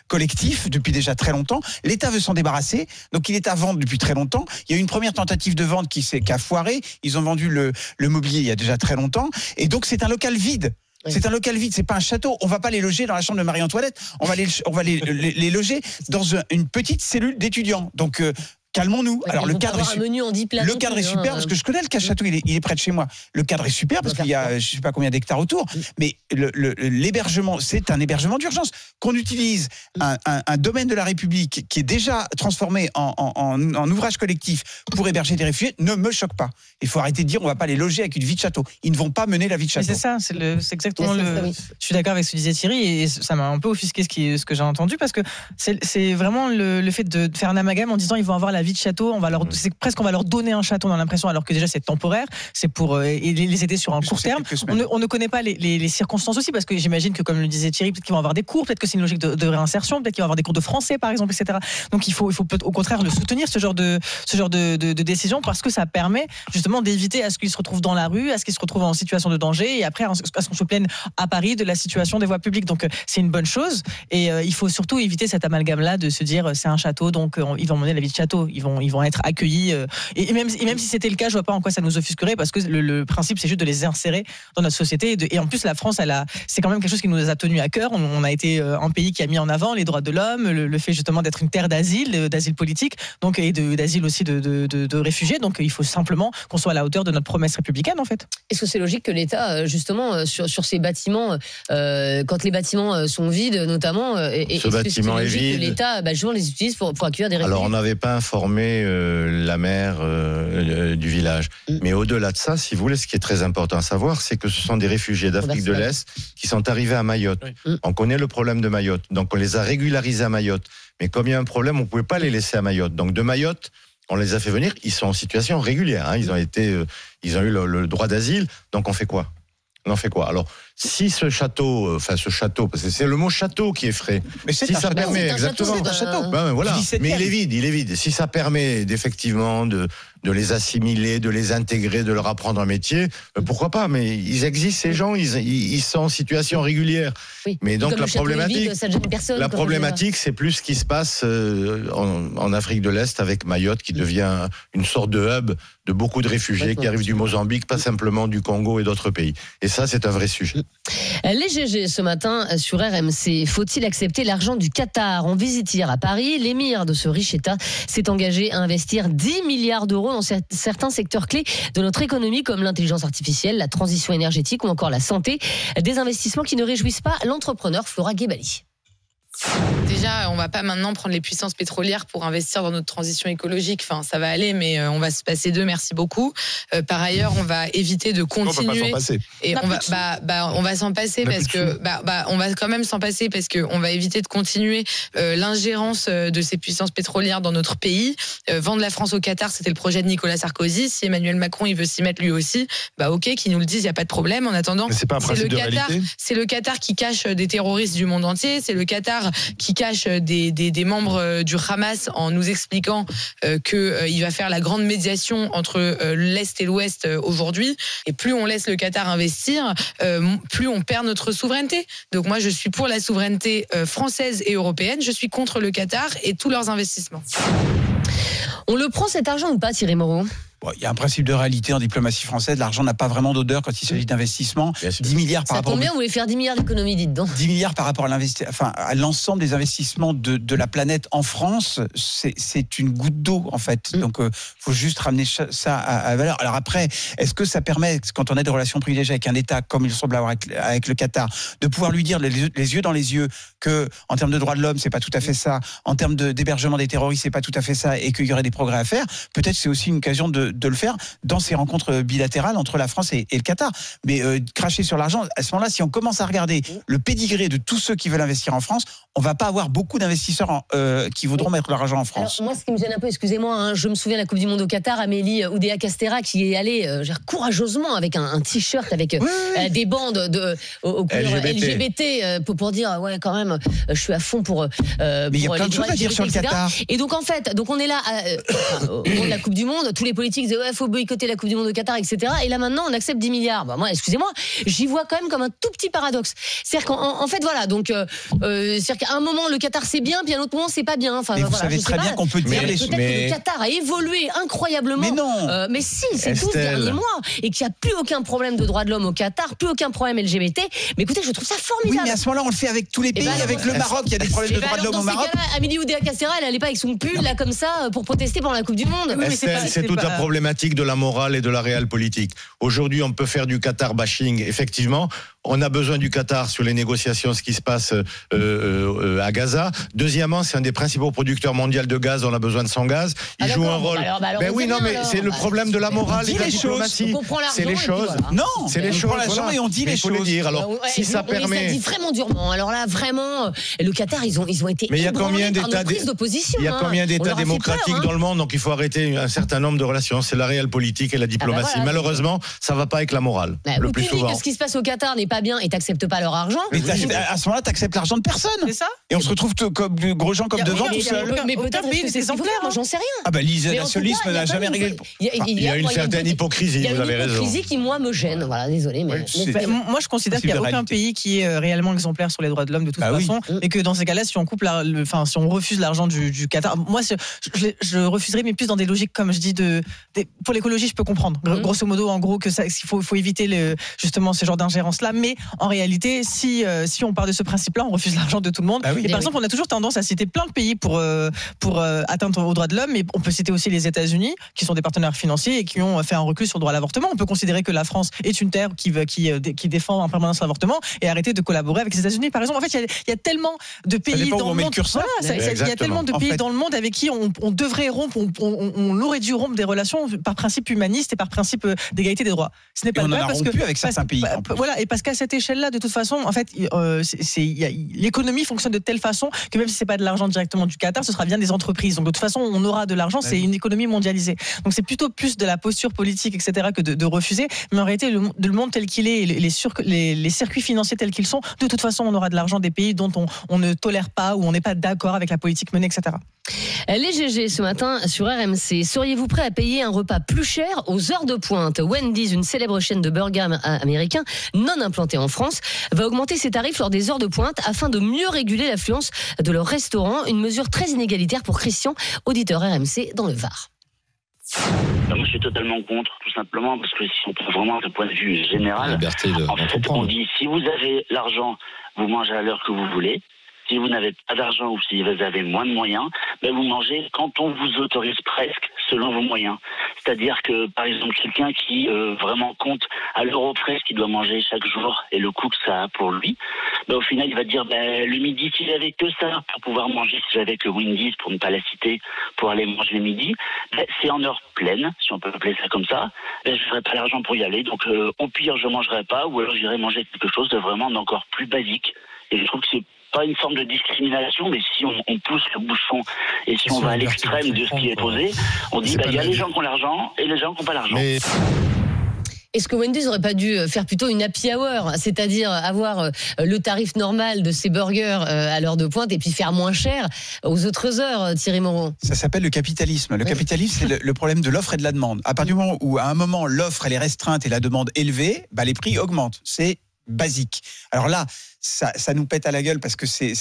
collectif depuis déjà très longtemps. L'État veut s'en débarrasser, donc il est à vendre depuis très longtemps. Il y a eu une première tentative de vente qui, s'est- qui a foiré. Ils ont vendu le, le mobilier il y a déjà très longtemps, et donc c'est un local vide. Oui. C'est un local vide, c'est pas un château. On va pas les loger dans la chambre de Marie-Antoinette. On va les, on va les, les, les loger dans un- une petite cellule d'étudiants. Donc euh, calmons-nous. Ouais, Alors le cadre est avoir un su- menu en 10 plats le cadre est hein. super parce que je connais le cache château, il est, il est près de chez moi. Le cadre est super parce qu'il y a je sais pas combien d'hectares autour, mais le- le- l'hébergement, c'est un hébergement d'urgence. Qu'on utilise un, un- un domaine de la République qui est déjà transformé en, en- en- en ouvrage collectif pour héberger des réfugiés ne me choque pas. Il faut arrêter de dire on va pas les loger avec une vie de château. Ils ne vont pas mener la vie de Mais château. c'est ça, c'est exactement Mais ça, le. oui. Je suis d'accord avec ce que disait Thierry et ça m'a un peu offusqué ce, qui, ce que j'ai entendu parce que c'est c'est vraiment le, le fait de faire un amalgame en disant ils vont avoir la vie de château, on va leur, c'est presque on va leur donner un château, on a l'impression alors que déjà c'est temporaire, c'est pour euh, les aider sur un court terme. On ne, on ne connaît pas les, les- les circonstances aussi parce que j'imagine que comme le disait Thierry, peut-être qu'ils vont avoir des cours, peut-être que c'est une logique de, de réinsertion, peut-être qu'ils vont avoir des cours de français par exemple, etc. Donc il faut, il faut peut- au contraire le soutenir ce genre de ce genre de, de, de décision parce que ça permet justement d'éviter à ce qu'ils se retrouvent dans la rue, à ce qu'ils se retrouvent en situation de danger et après à ce qu'on se plaigne à Paris de la situation des voies publiques. Donc euh, c'est une bonne chose et euh, il faut surtout éviter cet amalgame là de se dire c'est un château donc ils vont mener la vie de château, ils vont ils vont être accueillis euh, et, et même et même si c'était le cas, je vois pas en quoi ça nous offusquerait parce que le, le principe c'est juste de les insérer dans notre société et, de- et en plus la France elle a c'est quand même quelque chose qui nous a tenu à cœur. On, on a été euh, un pays qui a mis en avant les droits de l'homme, le, le fait justement d'être une terre d'asile, d'asile politique, donc et d'asile aussi de, de, de- de réfugiés. Donc il faut simplement qu'on soit à la hauteur de notre promesse républicaine en fait. Est-ce que c'est logique que l'État, euh, justement, sur, sur ces bâtiments, euh, quand les bâtiments sont vides, notamment, et- Ce que est vide. l'État, bah, justement, les utilise pour, pour accueillir des réfugiés Alors, on n'avait pas informé euh, la maire euh, euh, du village. Mm. Mais au-delà de ça, si vous voulez, ce qui est très important à savoir, c'est que ce sont des réfugiés d'Afrique de l'Est qui sont arrivés à Mayotte. Mm. On connaît le problème de Mayotte. Donc, on les a régularisés à Mayotte. Mais comme il y a un problème, on ne pouvait pas les laisser à Mayotte. Donc, de Mayotte, on les a fait venir. Ils sont en situation régulière. hein. Ils ont été, euh, ils ont eu le, le droit d'asile. Donc, on fait quoi? On en fait quoi? Alors, si ce château, euh, enfin ce château, parce que c'est le mot château qui est frais. Mais si ça permet un exactement, château, un château. Ben, voilà. Du 17e. Mais il est vide, il est vide. Si ça permet d'effectivement de, de les assimiler, de les intégrer, de leur apprendre un métier, euh, pourquoi pas? Mais ils existent ces gens, ils, ils, sont en situation régulière. Oui. Mais donc la problématique, vide, la problématique, c'est plus ce qui se passe euh, en, en Afrique de l'Est avec Mayotte, qui devient une sorte de hub de beaucoup de réfugiés qui arrivent du Mozambique, pas simplement du Congo et d'autres pays. Et ça, c'est un vrai sujet. Les GG ce matin euh, sur RMC. Faut-il accepter l'argent du Qatar? En visite hier à Paris, l'émir de ce riche État s'est engagé à investir 10 milliards d'euros dans cer- certains secteurs clés de notre économie, comme l'intelligence artificielle, la transition énergétique ou encore la santé. Des investissements qui ne réjouissent pas l'entrepreneur Flora Gebali. Déjà, on va pas maintenant prendre les puissances pétrolières pour investir dans notre transition écologique. Enfin, ça va aller, mais euh, on va se passer d'eux. Merci beaucoup. Euh, par ailleurs, on va éviter de On pas continuer. s'en passer. Et On on va, bah, bah, on va s'en passer On parce que, bah, bah, on va quand même s'en passer parce que on va éviter de continuer euh, l'ingérence de ces puissances pétrolières dans notre pays. Euh, vendre la France au Qatar, c'était le projet de Nicolas Sarkozy. Si Emmanuel Macron il veut s'y mettre lui aussi, bah ok, qu'il nous le dise, il y a pas de problème. En attendant, c'est le de Qatar, c'est le Qatar qui cache des terroristes du monde entier. C'est le Qatar qui cache des, des, des membres euh, du Hamas en nous expliquant euh, que euh, il va faire la grande médiation entre euh, l'est et l'ouest euh, aujourd'hui. Et plus on laisse le Qatar investir, euh, plus on perd notre souveraineté. Donc moi, je suis pour la souveraineté euh, française et européenne. Je suis contre le Qatar et tous leurs investissements. On le prend cet argent ou pas, Thierry Moreau? Bon, Il y a un principe de réalité en diplomatie française. L'argent n'a pas vraiment d'odeur quand il s'agit d'investissement. 10 milliards par Ça rapport tombe au bien, vous voulez faire 10 milliards d'économies, dites donc. 10 milliards par rapport à l'investi- enfin, à l'ensemble des investissements de, de la planète en France, c'est une goutte d'eau en fait. Mm. Donc, euh, faut juste ramener ça à, à valeur. Alors après, est-ce que ça permet, quand on a des relations privilégiées avec un État comme il semble avoir avec, avec le Qatar, de pouvoir lui dire les, les yeux dans les yeux que, en termes de droits de l'homme, c'est pas tout à fait ça, en termes de- d'hébergement des terroristes, c'est pas tout à fait ça, et qu'il y aurait des progrès à faire Peut-être c'est aussi une occasion de, de le faire dans ces rencontres bilatérales entre la France et, et le Qatar. Mais euh, cracher sur l'argent, à ce moment-là, si on commence à regarder le pédigré de tous ceux qui veulent investir en France, on va pas avoir beaucoup d'investisseurs euh, qui voudront mettre leur argent en France. Alors, moi, ce qui me gêne un peu, excusez-moi, hein, je me souviens de la Coupe du Monde au Qatar, Amélie Oudéa Castera qui est allée euh, courageusement avec un, un t-shirt avec euh, euh, des bandes de, aux, LGBT. LGBT, euh, pour, pour dire ouais quand même, euh, je suis à fond pour. euh, Mais il y a plein de choses à dire sur le. Qatar. Et donc en fait, donc on est là euh, enfin, au moment de la Coupe du Monde, tous les politiques qui disaient ouais, faut boycotter la Coupe du Monde au Qatar, etc. Et là maintenant, on accepte 10 milliards. Bah, moi, excusez-moi, j'y vois quand même comme un tout petit paradoxe. C'est-à-dire qu'en en- en fait, voilà, donc, euh, euh, c'est-à-dire qu'à un moment, le Qatar c'est bien, puis à un autre moment, c'est pas bien. Enfin, Mais vous voilà, savez je sais très bien qu'on peut dire Mais les Peut-être mais- que le Qatar a évolué incroyablement. Mais non. Euh, mais si, c'est tout ce Estelle. dernier mois. Et qu'il n'y a plus aucun problème de droits de l'homme au Qatar, plus aucun problème LGBT. Mais écoutez, je trouve ça Oui, formidable. mais à ce moment-là, on le fait avec tous les pays. ben alors, avec le Maroc, il y a des problèmes Eh de ben droits de l'homme au ces Maroc. Amélie Oudéa Castéra, elle allait pas avec son pull là comme ça pour protester pendant la Coupe du Monde. mais c'est toute la problématique de la morale et de la réelle politique. Aujourd'hui, on peut faire du Qatar bashing, effectivement. On a besoin du Qatar sur les négociations, ce qui se passe euh, euh, à Gaza. Deuxièmement, c'est un des principaux producteurs mondiaux de gaz. On a besoin de son gaz. Il Ah, joue un rôle. bah alors- bah alors, ben oui, non, mais c'est le Bah, problème de la morale dit et de la les choses. diplomatie. C'est les choses. voilà. Non, C'est les on choses. prend l'argent voilà. et on dit Mais les il faut les choses. dire. Alors, Ouais, si ça oui, Ça permet. dit vraiment durement. Alors là, vraiment, euh, le Qatar, ils ont, ils ont été Mais il y a combien d'États d'opposition. Il y a hein. combien d'États démocratiques hein. dans le monde Donc il faut arrêter un certain nombre de relations. C'est la réelle politique et la diplomatie. voilà. Malheureusement, ça va pas avec la morale. Bah, le plus souvent. que ce qui se passe au Qatar n'est pas bien et t'acceptes pas leur argent. Mais à ce moment-là, tu acceptes l'argent de personne. C'est ça Et on se retrouve comme gros gens comme devant tout seul. mais peut-être que c'est faire Moi, j'en sais rien. Ah bah Mais en tout l'isolationnisme n'a jamais réglé Il y a, Il y a une certaine hypocrisie, vous une avez raison. hypocrisie qui, moi, me gêne. Voilà, désolé. Bah, moi, je considère qu'il n'y a aucun pays qui est euh, réellement exemplaire sur les droits de l'homme de toute Bah façon, et que dans ces cas-là, si on coupe, enfin, si on refuse l'argent du, Qatar, moi, je, refuserais, mais plus dans des logiques, comme je dis, de, pour l'écologie, je peux comprendre. Mm. Grosso modo, en gros, que ça, qu'il faut, faut éviter le, justement ce genre d'ingérence-là. Mais en réalité, si, euh, si on part de ce principe-là, on refuse l'argent de tout le monde. Bah oui. et par oui. exemple, on a toujours tendance à citer plein de pays pour euh, pour euh, atteindre aux droits de l'homme, mais on peut citer aussi les États-Unis, qui sont des partenaires financiers et qui ont fait un recul sur le droit à l'avortement. On peut considérer que la France est une terre qui qui qui défend en permanence l'avortement et arrêter de collaborer avec les États-Unis, par exemple. En fait, il y a- il y, a tellement de pays dans le monde. Voilà, il y a tellement de En pays fait- dans le monde avec qui on, on devrait rompre, on, on- on aurait dû rompre des relations par principe humaniste et par principe d'égalité des droits. Ce n'est pas le cas parce que parce- pays. bah, voilà, et parce qu'à cette échelle-là, de toute façon, en fait, euh, l'économie fonctionne de telle façon que même si c'est pas de l'argent directement du Qatar, ce sera bien des entreprises. Donc de toute façon, on aura de l'argent. C'est une économie mondialisée. Donc c'est plutôt plus de la posture politique, etc., que de, de refuser. Mais en réalité, le, mo- de le monde tel qu'il est, les, les, sur- les- les circuits financiers tels qu'ils sont, de toute façon, on aura de l'argent des pays dont on, on ne tolère pas ou on n'est pas d'accord avec la politique menée, etc. Les GG ce matin sur RMC. Seriez-vous prêt à payer un repas plus cher aux heures de pointe? Wendy's, une célèbre chaîne de burgers am- américains non implantée en France, va augmenter ses tarifs lors des heures de pointe afin de mieux réguler l'affluence de leur restaurant. Une mesure très inégalitaire pour Christian, auditeur RMC dans le Var. Ben, moi, je suis totalement contre, tout simplement, parce que si on prend vraiment d'un point de vue général, liberté de en fait, on dit si vous avez l'argent, vous mangez à l'heure que vous voulez. Si vous n'avez pas d'argent ou si vous avez moins de moyens, ben vous mangez quand on vous autorise presque selon vos moyens. C'est-à-dire que, par exemple, quelqu'un qui euh, vraiment compte à l'euro près ce qu'il doit manger chaque jour et le coût que ça a pour lui, ben, au final, il va dire ben, le midi, si j'avais que ça pour pouvoir manger, si j'avais que Wendy's, pour ne pas la citer, pour aller manger le midi, ben, c'est en heure pleine, si on peut appeler ça comme ça, ben, je n'aurais pas l'argent pour y aller. Donc, euh, au pire, je mangerai pas, ou alors j'irai manger quelque chose de vraiment d'encore plus basique. Et je trouve que c'est pas une forme de discrimination, mais si on, on pousse le bouchon et si on va à l'extrême de ce qui est posé, on dit bah, il y a les gens qui ont l'argent et les gens qui n'ont pas l'argent. Mais Est-ce que Wendy's aurait pas dû faire plutôt une happy hour, c'est-à-dire avoir euh, le tarif normal de ses burgers euh, à l'heure de pointe et puis faire moins cher aux autres heures, euh, Thierry Moreau? Ça s'appelle le capitalisme. Le capitalisme, c'est le, le problème de l'offre et de la demande. À partir du moment où, à un moment, l'offre elle est restreinte et la demande élevée, bah, les prix augmentent. C'est basique. Alors là, ça, ça nous pète à la gueule parce que c'est-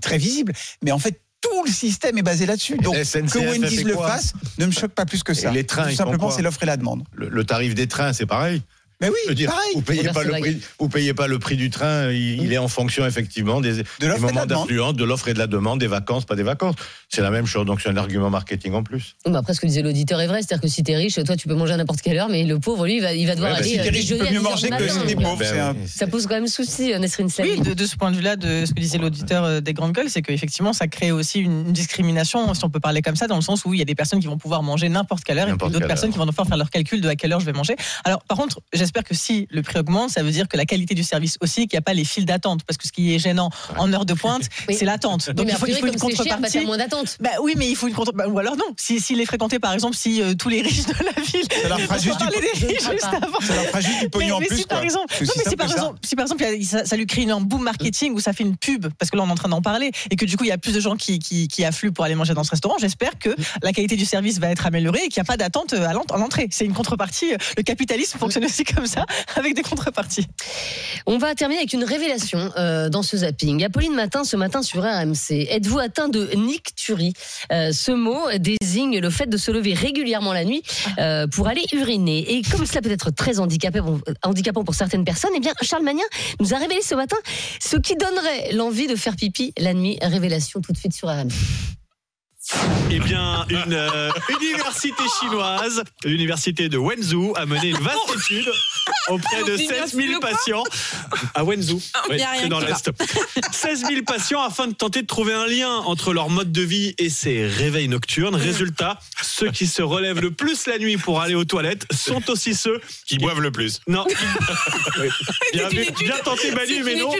très visible. Mais en fait, tout le système est basé là-dessus. Donc, SNCF, que Wendy's le fasse ne me choque pas plus que ça. les trains, Tout simplement, c'est l'offre et la demande. le, le tarif des trains, c'est pareil. Mais oui, dire, pareil. vous payez pas le prix, vous payez pas le prix du train. Il, il est en fonction effectivement des, des de la moments d'affluence, de l'offre et de la demande, des vacances, pas des vacances. C'est la même chose. Donc c'est un argument marketing en plus. Mais après, ce que disait l'auditeur est vrai, c'est-à-dire que si t'es riche, toi, tu peux manger à n'importe quelle heure, mais le pauvre, lui, il va, il va devoir Ouais, bah, aller si euh, t'es riche, tu peux mieux 10 heures manger que si t'es pauvre. Ben oui. Ça pose quand même souci, euh, Nesrine Sali. Oui, de, de ce point de vue-là, de ce que disait l'auditeur euh, des grandes gueules, c'est qu'effectivement, ça crée aussi une, discrimination, si on peut parler comme ça, dans le sens où il y a des personnes qui vont pouvoir manger n'importe quelle heure et d'autres personnes qui vont devoir faire leur calcul de à quelle heure je vais manger. Alors, par contre, j'espère j'espère que si le prix augmente, ça veut dire que la qualité du service aussi, qu'il n'y a pas les files d'attente, parce que ce qui est gênant en heure de pointe, Oui. c'est l'attente. Donc il faut, il faut une cher, contrepartie. t'as moins d'attente. Bah oui, mais il faut une contre. bah, ou alors non. Si, s'il est fréquenté, par exemple, si euh, tous les riches de la ville. Ça leur fera juste du- juste pognon Mais- en mais plus, Si par exemple, non, mais si par ça. exemple, si par exemple, il y a- ça, ça lui crée un boom marketing où ça fait une pub, parce que là on est en train d'en parler, et que du coup il y a plus de gens qui, qui, qui affluent pour aller manger dans ce restaurant, j'espère que la qualité du service va être améliorée et qu'il n'y a pas d'attente à l'ent- à l'entrée. C'est une contrepartie. Le capitalisme fonctionne aussi comme ça, avec des contreparties. On va terminer avec une révélation euh, dans ce zapping. Apolline Matin, ce matin sur RMC. Êtes-vous atteint de nicturie Euh, Ce mot désigne le fait de se lever régulièrement la nuit euh, pour aller uriner. Et comme cela peut être très handicapant pour certaines personnes, eh bien Charles Magnin nous a révélé ce matin ce qui donnerait l'envie de faire pipi la nuit. Révélation tout de suite sur RMC. Eh bien, une euh, université chinoise, l'université de Wenzhou, a mené une vaste étude auprès de 16 000 patients à Wenzhou. Il y a rien c'est dans l'Est. 16 000 patients afin de tenter de trouver un lien entre leur mode de vie et ces réveils nocturnes. Résultat, ceux qui se relèvent le plus la nuit pour aller aux toilettes sont aussi ceux Qui boivent le plus. non. bien, C'est une vu- étude- bien tenté Manu, mais une non.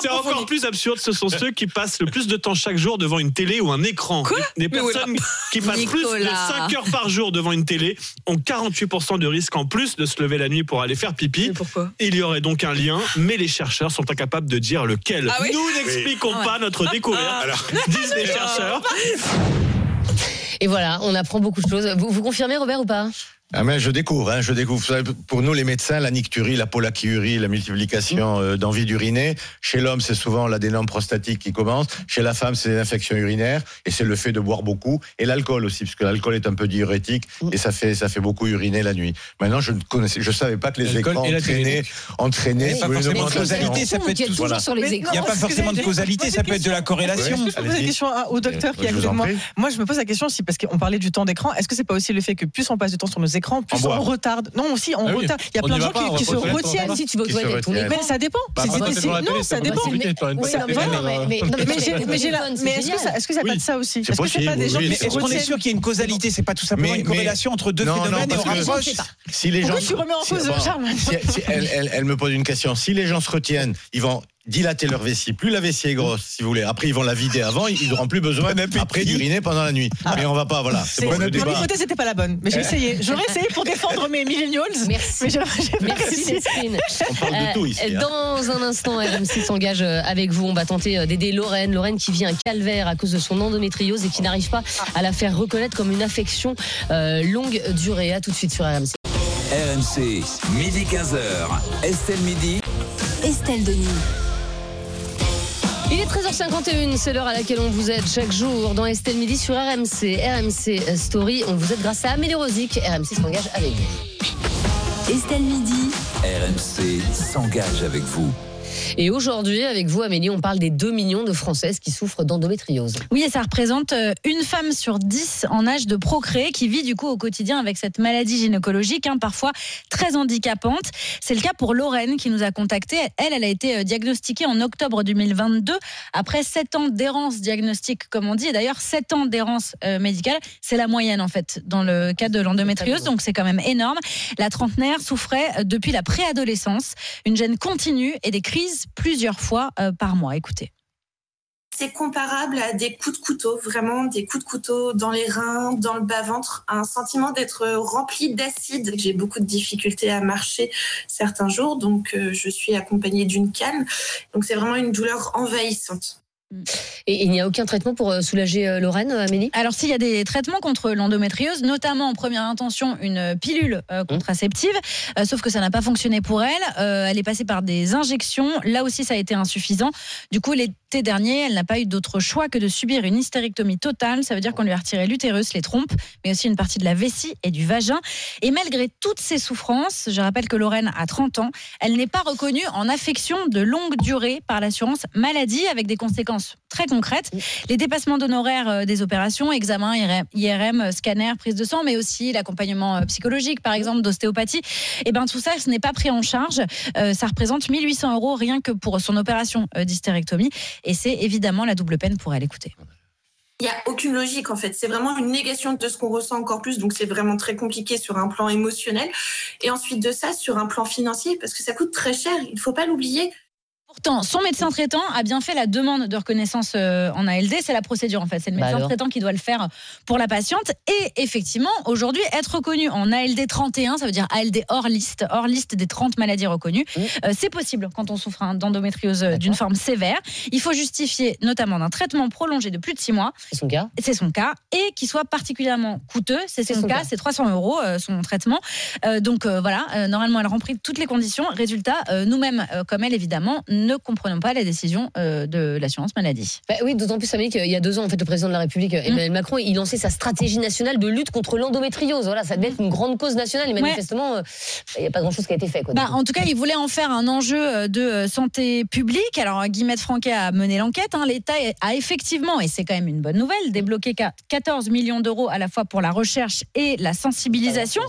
C'est encore plus absurde. Ce sont ceux qui passent le plus de temps chaque jour devant une télé ou un écran. Quoi? Des personnes qui passent plus de Nicolas. 5 heures par jour devant une télé ont 48% de risque en plus de se lever la nuit pour aller faire pipi. Pourquoi? Il y aurait donc un lien, mais les chercheurs sont incapables de dire lequel. Ah oui Nous n'expliquons Oui. pas notre découverte, disent les chercheurs. Et voilà, on apprend beaucoup de choses. Vous, vous confirmez, Robert, ou pas? Ah mais je découvre, hein, je découvre. Pour nous les médecins, la nicturie, la polachiurie, la multiplication euh, d'envie d'uriner. Chez l'homme, c'est souvent l'adénome prostatique qui commence. Chez la femme, c'est les infections urinaires et c'est le fait de boire beaucoup et l'alcool aussi, parce que l'alcool est un peu diurétique et ça fait ça fait beaucoup uriner la nuit. Maintenant, je ne connaissais, je savais pas que les écrans entraînaient, entraînaient Mais pas sur une forcément de causalité, ça peut être tout. voilà. sur les écrans. Il n'y a pas forcément de causalité, ça pose peut être de la corrélation. Ouais. Je peux poser la question au docteur qui est à Je vous côté de en moi. Moi, je me pose la question aussi parce qu'on parlait du temps d'écran. Est-ce que c'est pas aussi le fait que plus on passe de temps sur nos écrans, plus En on boit. retarde Non, aussi on Ah oui. retarde. Il y a On plein de gens pas, qui, on se on retiennent. Si tu. Mais ça dépend. Bah, non, ça dépend. mais est-ce que ça- pas de ça aussi? Est-ce que c'est pas possible, des gens oui, qui Mais se est-ce qu'on est sûr qu'il y a une causalité? C'est pas tout simplement une corrélation entre deux phénomènes? et on rapproche. Si les gens, tu remets en cause elle me pose une question. Si les gens se retiennent, ils vont dilater leur vessie. Plus la vessie est grosse, si vous voulez. Après, ils vont la vider avant. Ils n'auront plus besoin après d'uriner pendant la nuit. Mais on va pas, voilà. C'est bon, Mon hypothèse c'était pas la bonne, mais j'ai essayé. J'aurais essayé pour défendre mes millennials. Merci. Mais Merci. Nesrine. On parle de tout ici. hein. Dans un instant, RMC s'engage euh, avec vous. On va tenter euh, d'aider Lorraine. Lorraine qui vit un calvaire à cause de son endométriose et qui n'arrive pas à la faire reconnaître comme une affection euh, longue durée. À tout de suite sur RMC. RMC, midi 15h. Estelle Midi. Estelle Denis. Il est 13h51, c'est l'heure à laquelle on vous aide chaque jour dans Estelle Midi sur RMC. RMC Story, on vous aide grâce à Amélie Rosic. RMC s'engage avec vous. Estelle Midi. RMC s'engage avec vous. Et aujourd'hui, avec vous, Amélie, on parle des 2 millions de Françaises qui souffrent d'endométriose. Oui, et ça représente euh, une femme sur dix en âge de procréer qui vit du coup au quotidien avec cette maladie gynécologique, hein, parfois très handicapante. C'est le cas pour Lorraine qui nous a contacté. Elle, elle a été euh, diagnostiquée en octobre 2022 après 7 ans d'errance diagnostique, comme on dit. Et d'ailleurs, 7 ans d'errance euh, médicale, c'est la moyenne en fait dans le cas de l'endométriose, donc c'est quand même énorme. La trentenaire souffrait depuis la préadolescence, une gêne continue et des crises plusieurs fois euh, par mois. Écoutez. C'est comparable à des coups de couteau, vraiment des coups de couteau dans les reins, dans le bas-ventre, un sentiment d'être rempli d'acide. J'ai beaucoup de difficultés à marcher certains jours, donc euh, je suis accompagnée d'une canne. Donc c'est vraiment une douleur envahissante. Et il n'y a aucun traitement pour euh, soulager euh, Lorraine, euh, Amélie? Alors, s'il y a des traitements contre l'endométriose, notamment en première intention une pilule euh, contraceptive, euh, sauf que ça n'a pas fonctionné pour elle. Euh, elle est passée par des injections. Là aussi, ça a été insuffisant. Du coup, dernier, elle n'a pas eu d'autre choix que de subir une hystérectomie totale. Ça veut dire qu'on lui a retiré l'utérus, les trompes, mais aussi une partie de la vessie et du vagin. Et malgré toutes ces souffrances, je rappelle que Lorraine a 30 ans, elle n'est pas reconnue en affection de longue durée par l'assurance maladie avec des conséquences très concrètes. Les dépassements d'honoraires euh, des opérations, examens, IRM, IRM, scanner, prise de sang, mais aussi l'accompagnement euh, psychologique, par exemple, d'ostéopathie. Et ben tout ça, ce n'est pas pris en charge. Euh, ça représente 1800 euros rien que pour son opération euh, d'hystérectomie. Et c'est évidemment la double peine pour elle. Écoutez. Il n'y a aucune logique en fait. C'est vraiment une négation de ce qu'on ressent encore plus. Donc c'est vraiment très compliqué sur un plan émotionnel. Et ensuite de ça, sur un plan financier, parce que ça coûte très cher. Il ne faut pas l'oublier. Pourtant, son médecin traitant a bien fait la demande de reconnaissance euh, en ALD. C'est la procédure en fait. C'est le Bah médecin traitant qui doit le faire pour la patiente. Et effectivement, aujourd'hui, être reconnu en ALD 31, ça veut dire ALD hors liste, hors liste des 30 maladies reconnues, euh, c'est possible quand on souffre d'endométriose euh, d'une forme sévère. Il faut justifier notamment d'un traitement prolongé de plus de 6 mois. C'est son cas. C'est son cas. Et qui soit particulièrement coûteux. C'est C'est son, son cas. cas. C'est 300 euros euh, son traitement. Euh, donc voilà, normalement, elle remplit toutes les conditions. Résultat, nous-mêmes, comme elle, évidemment, ne comprenons pas la décision euh, de l'assurance maladie. Bah oui, d'autant plus, Samy, qu'il y a deux ans, en fait, le président de la République, Mm. Emmanuel Macron, il lançait sa stratégie nationale de lutte contre l'endométriose. Voilà, ça devait être une grande cause nationale. Et manifestement, euh, il n'y a pas grand-chose qui a été fait. Quoi, Bah, en tout cas, il voulait en faire un enjeu euh, de euh, santé publique. Alors, Guillemette Franquet a mené l'enquête. hein. L'État a effectivement, et c'est quand même une bonne nouvelle, débloqué qua- 14 millions d'euros à la fois pour la recherche et la sensibilisation.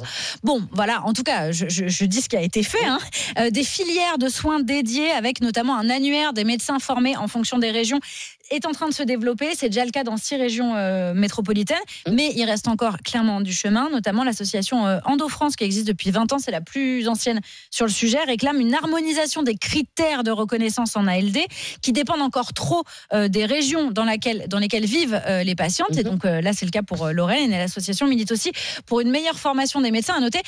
Bon, voilà, en tout cas, je, je- je dis ce qui a été fait. hein. Euh, des filières de soins dédiées avec notamment un annuaire des médecins formés en fonction des régions est en train de se développer. C'est déjà le cas dans six régions euh, métropolitaines, mais il reste encore clairement du chemin, notamment l'association euh, Endo-France qui existe depuis 20 ans, c'est la plus ancienne sur le sujet, réclame une harmonisation des critères de reconnaissance en ALD qui dépendent encore trop euh, des régions dans, laquelle, dans lesquelles vivent euh, les patientes. Et donc euh, là, c'est le cas pour Lorraine et l'association milite aussi pour une meilleure formation des médecins. À noter,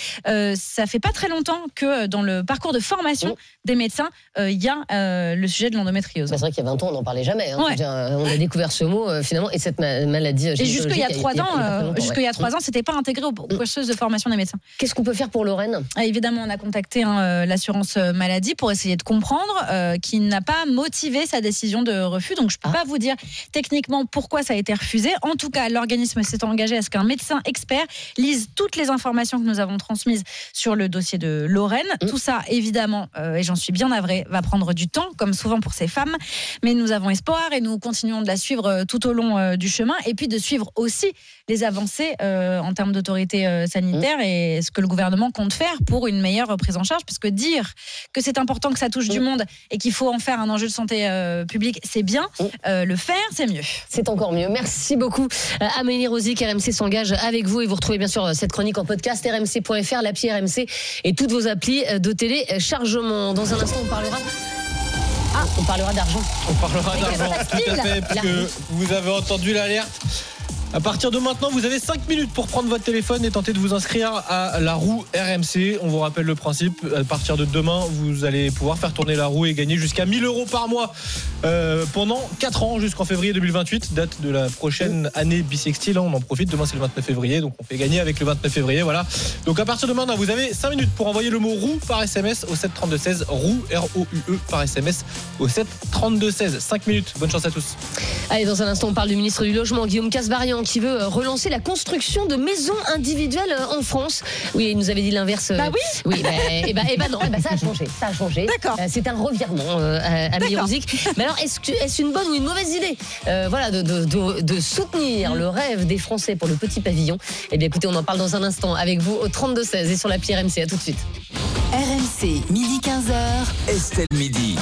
ça fait pas très longtemps que dans le parcours de formation des médecins, il y a le sujet de l'endométriose. Bah, c'est vrai qu'il y a 20 ans, on n'en parlait jamais. hein. Ouais. Dire, euh, on a découvert ce mot, euh, finalement, et cette ma- maladie. euh, Et jusqu'il y a trois ans, jusqu'il y a trois ans, c'était pas intégré au au processus de formation des médecins. Qu'est-ce qu'on peut faire pour Lorraine? Ah, Évidemment, on a contacté hein, l'assurance maladie pour essayer de comprendre euh, qui n'a pas motivé sa décision de refus. Donc, je peux pas vous dire techniquement pourquoi ça a été refusé. En tout cas, l'organisme s'est engagé à ce qu'un médecin expert lise toutes les informations que nous avons transmises sur le dossier de Lorraine. Tout ça, évidemment, euh, et j'en suis bien navrée, va prendre du temps, comme souvent pour ces femmes. Mais nous avons espoir et nous continuons de la suivre euh, tout au long euh, du chemin et puis de suivre aussi les avancées euh, en termes d'autorité sanitaire et ce que le gouvernement compte faire pour une meilleure prise en charge. Parce que dire que c'est important que ça touche du monde et qu'il faut en faire un enjeu de santé publique, c'est bien. Euh, le faire, c'est mieux. C'est encore mieux. Merci beaucoup. Amélie Rosic, RMC s'engage avec vous et vous retrouvez bien sûr cette chronique en podcast rmc.fr, l'appli RMC et toutes vos applis de téléchargement. Dans un instant, on parlera. Ah, on parlera d'argent. On parlera d'argent, tout à fait, parce que vous avez entendu l'alerte. À partir de maintenant, vous avez 5 minutes pour prendre votre téléphone et tenter de vous inscrire à la roue RMC. On vous rappelle le principe. À partir de demain, vous allez pouvoir faire tourner la roue et gagner jusqu'à 1000 euros par mois euh, pendant 4 ans jusqu'en février 2028, date de la prochaine année bissextile. On en profite. Demain, c'est le 29 février, donc on fait gagner avec le 29 février. Voilà. Donc à partir de maintenant, vous avez 5 minutes pour envoyer le mot roue par SMS au 7 32 16. Roue, R-O-U-E par SMS au 7 32 16. 5 minutes. Bonne chance à tous. Allez, dans un instant, on parle du ministre du Logement, Guillaume Casbarian, qui veut euh, relancer la construction de maisons individuelles euh, en France. Oui, il nous avait dit l'inverse. Bah oui Oui, bah, et bah, et bah non, eh bah, ça a changé. Ça a changé. D'accord. c'est un revirement, euh, à. Rosic. Mais alors, est-ce que- est-ce une bonne ou une mauvaise idée euh, Voilà, de, de- de- de soutenir le rêve des Français pour le petit pavillon? Eh bien, écoutez, on en parle dans un instant avec vous au 32-16 et sur la RMC. À tout de suite. RMC, midi 15h. Estelle Midi.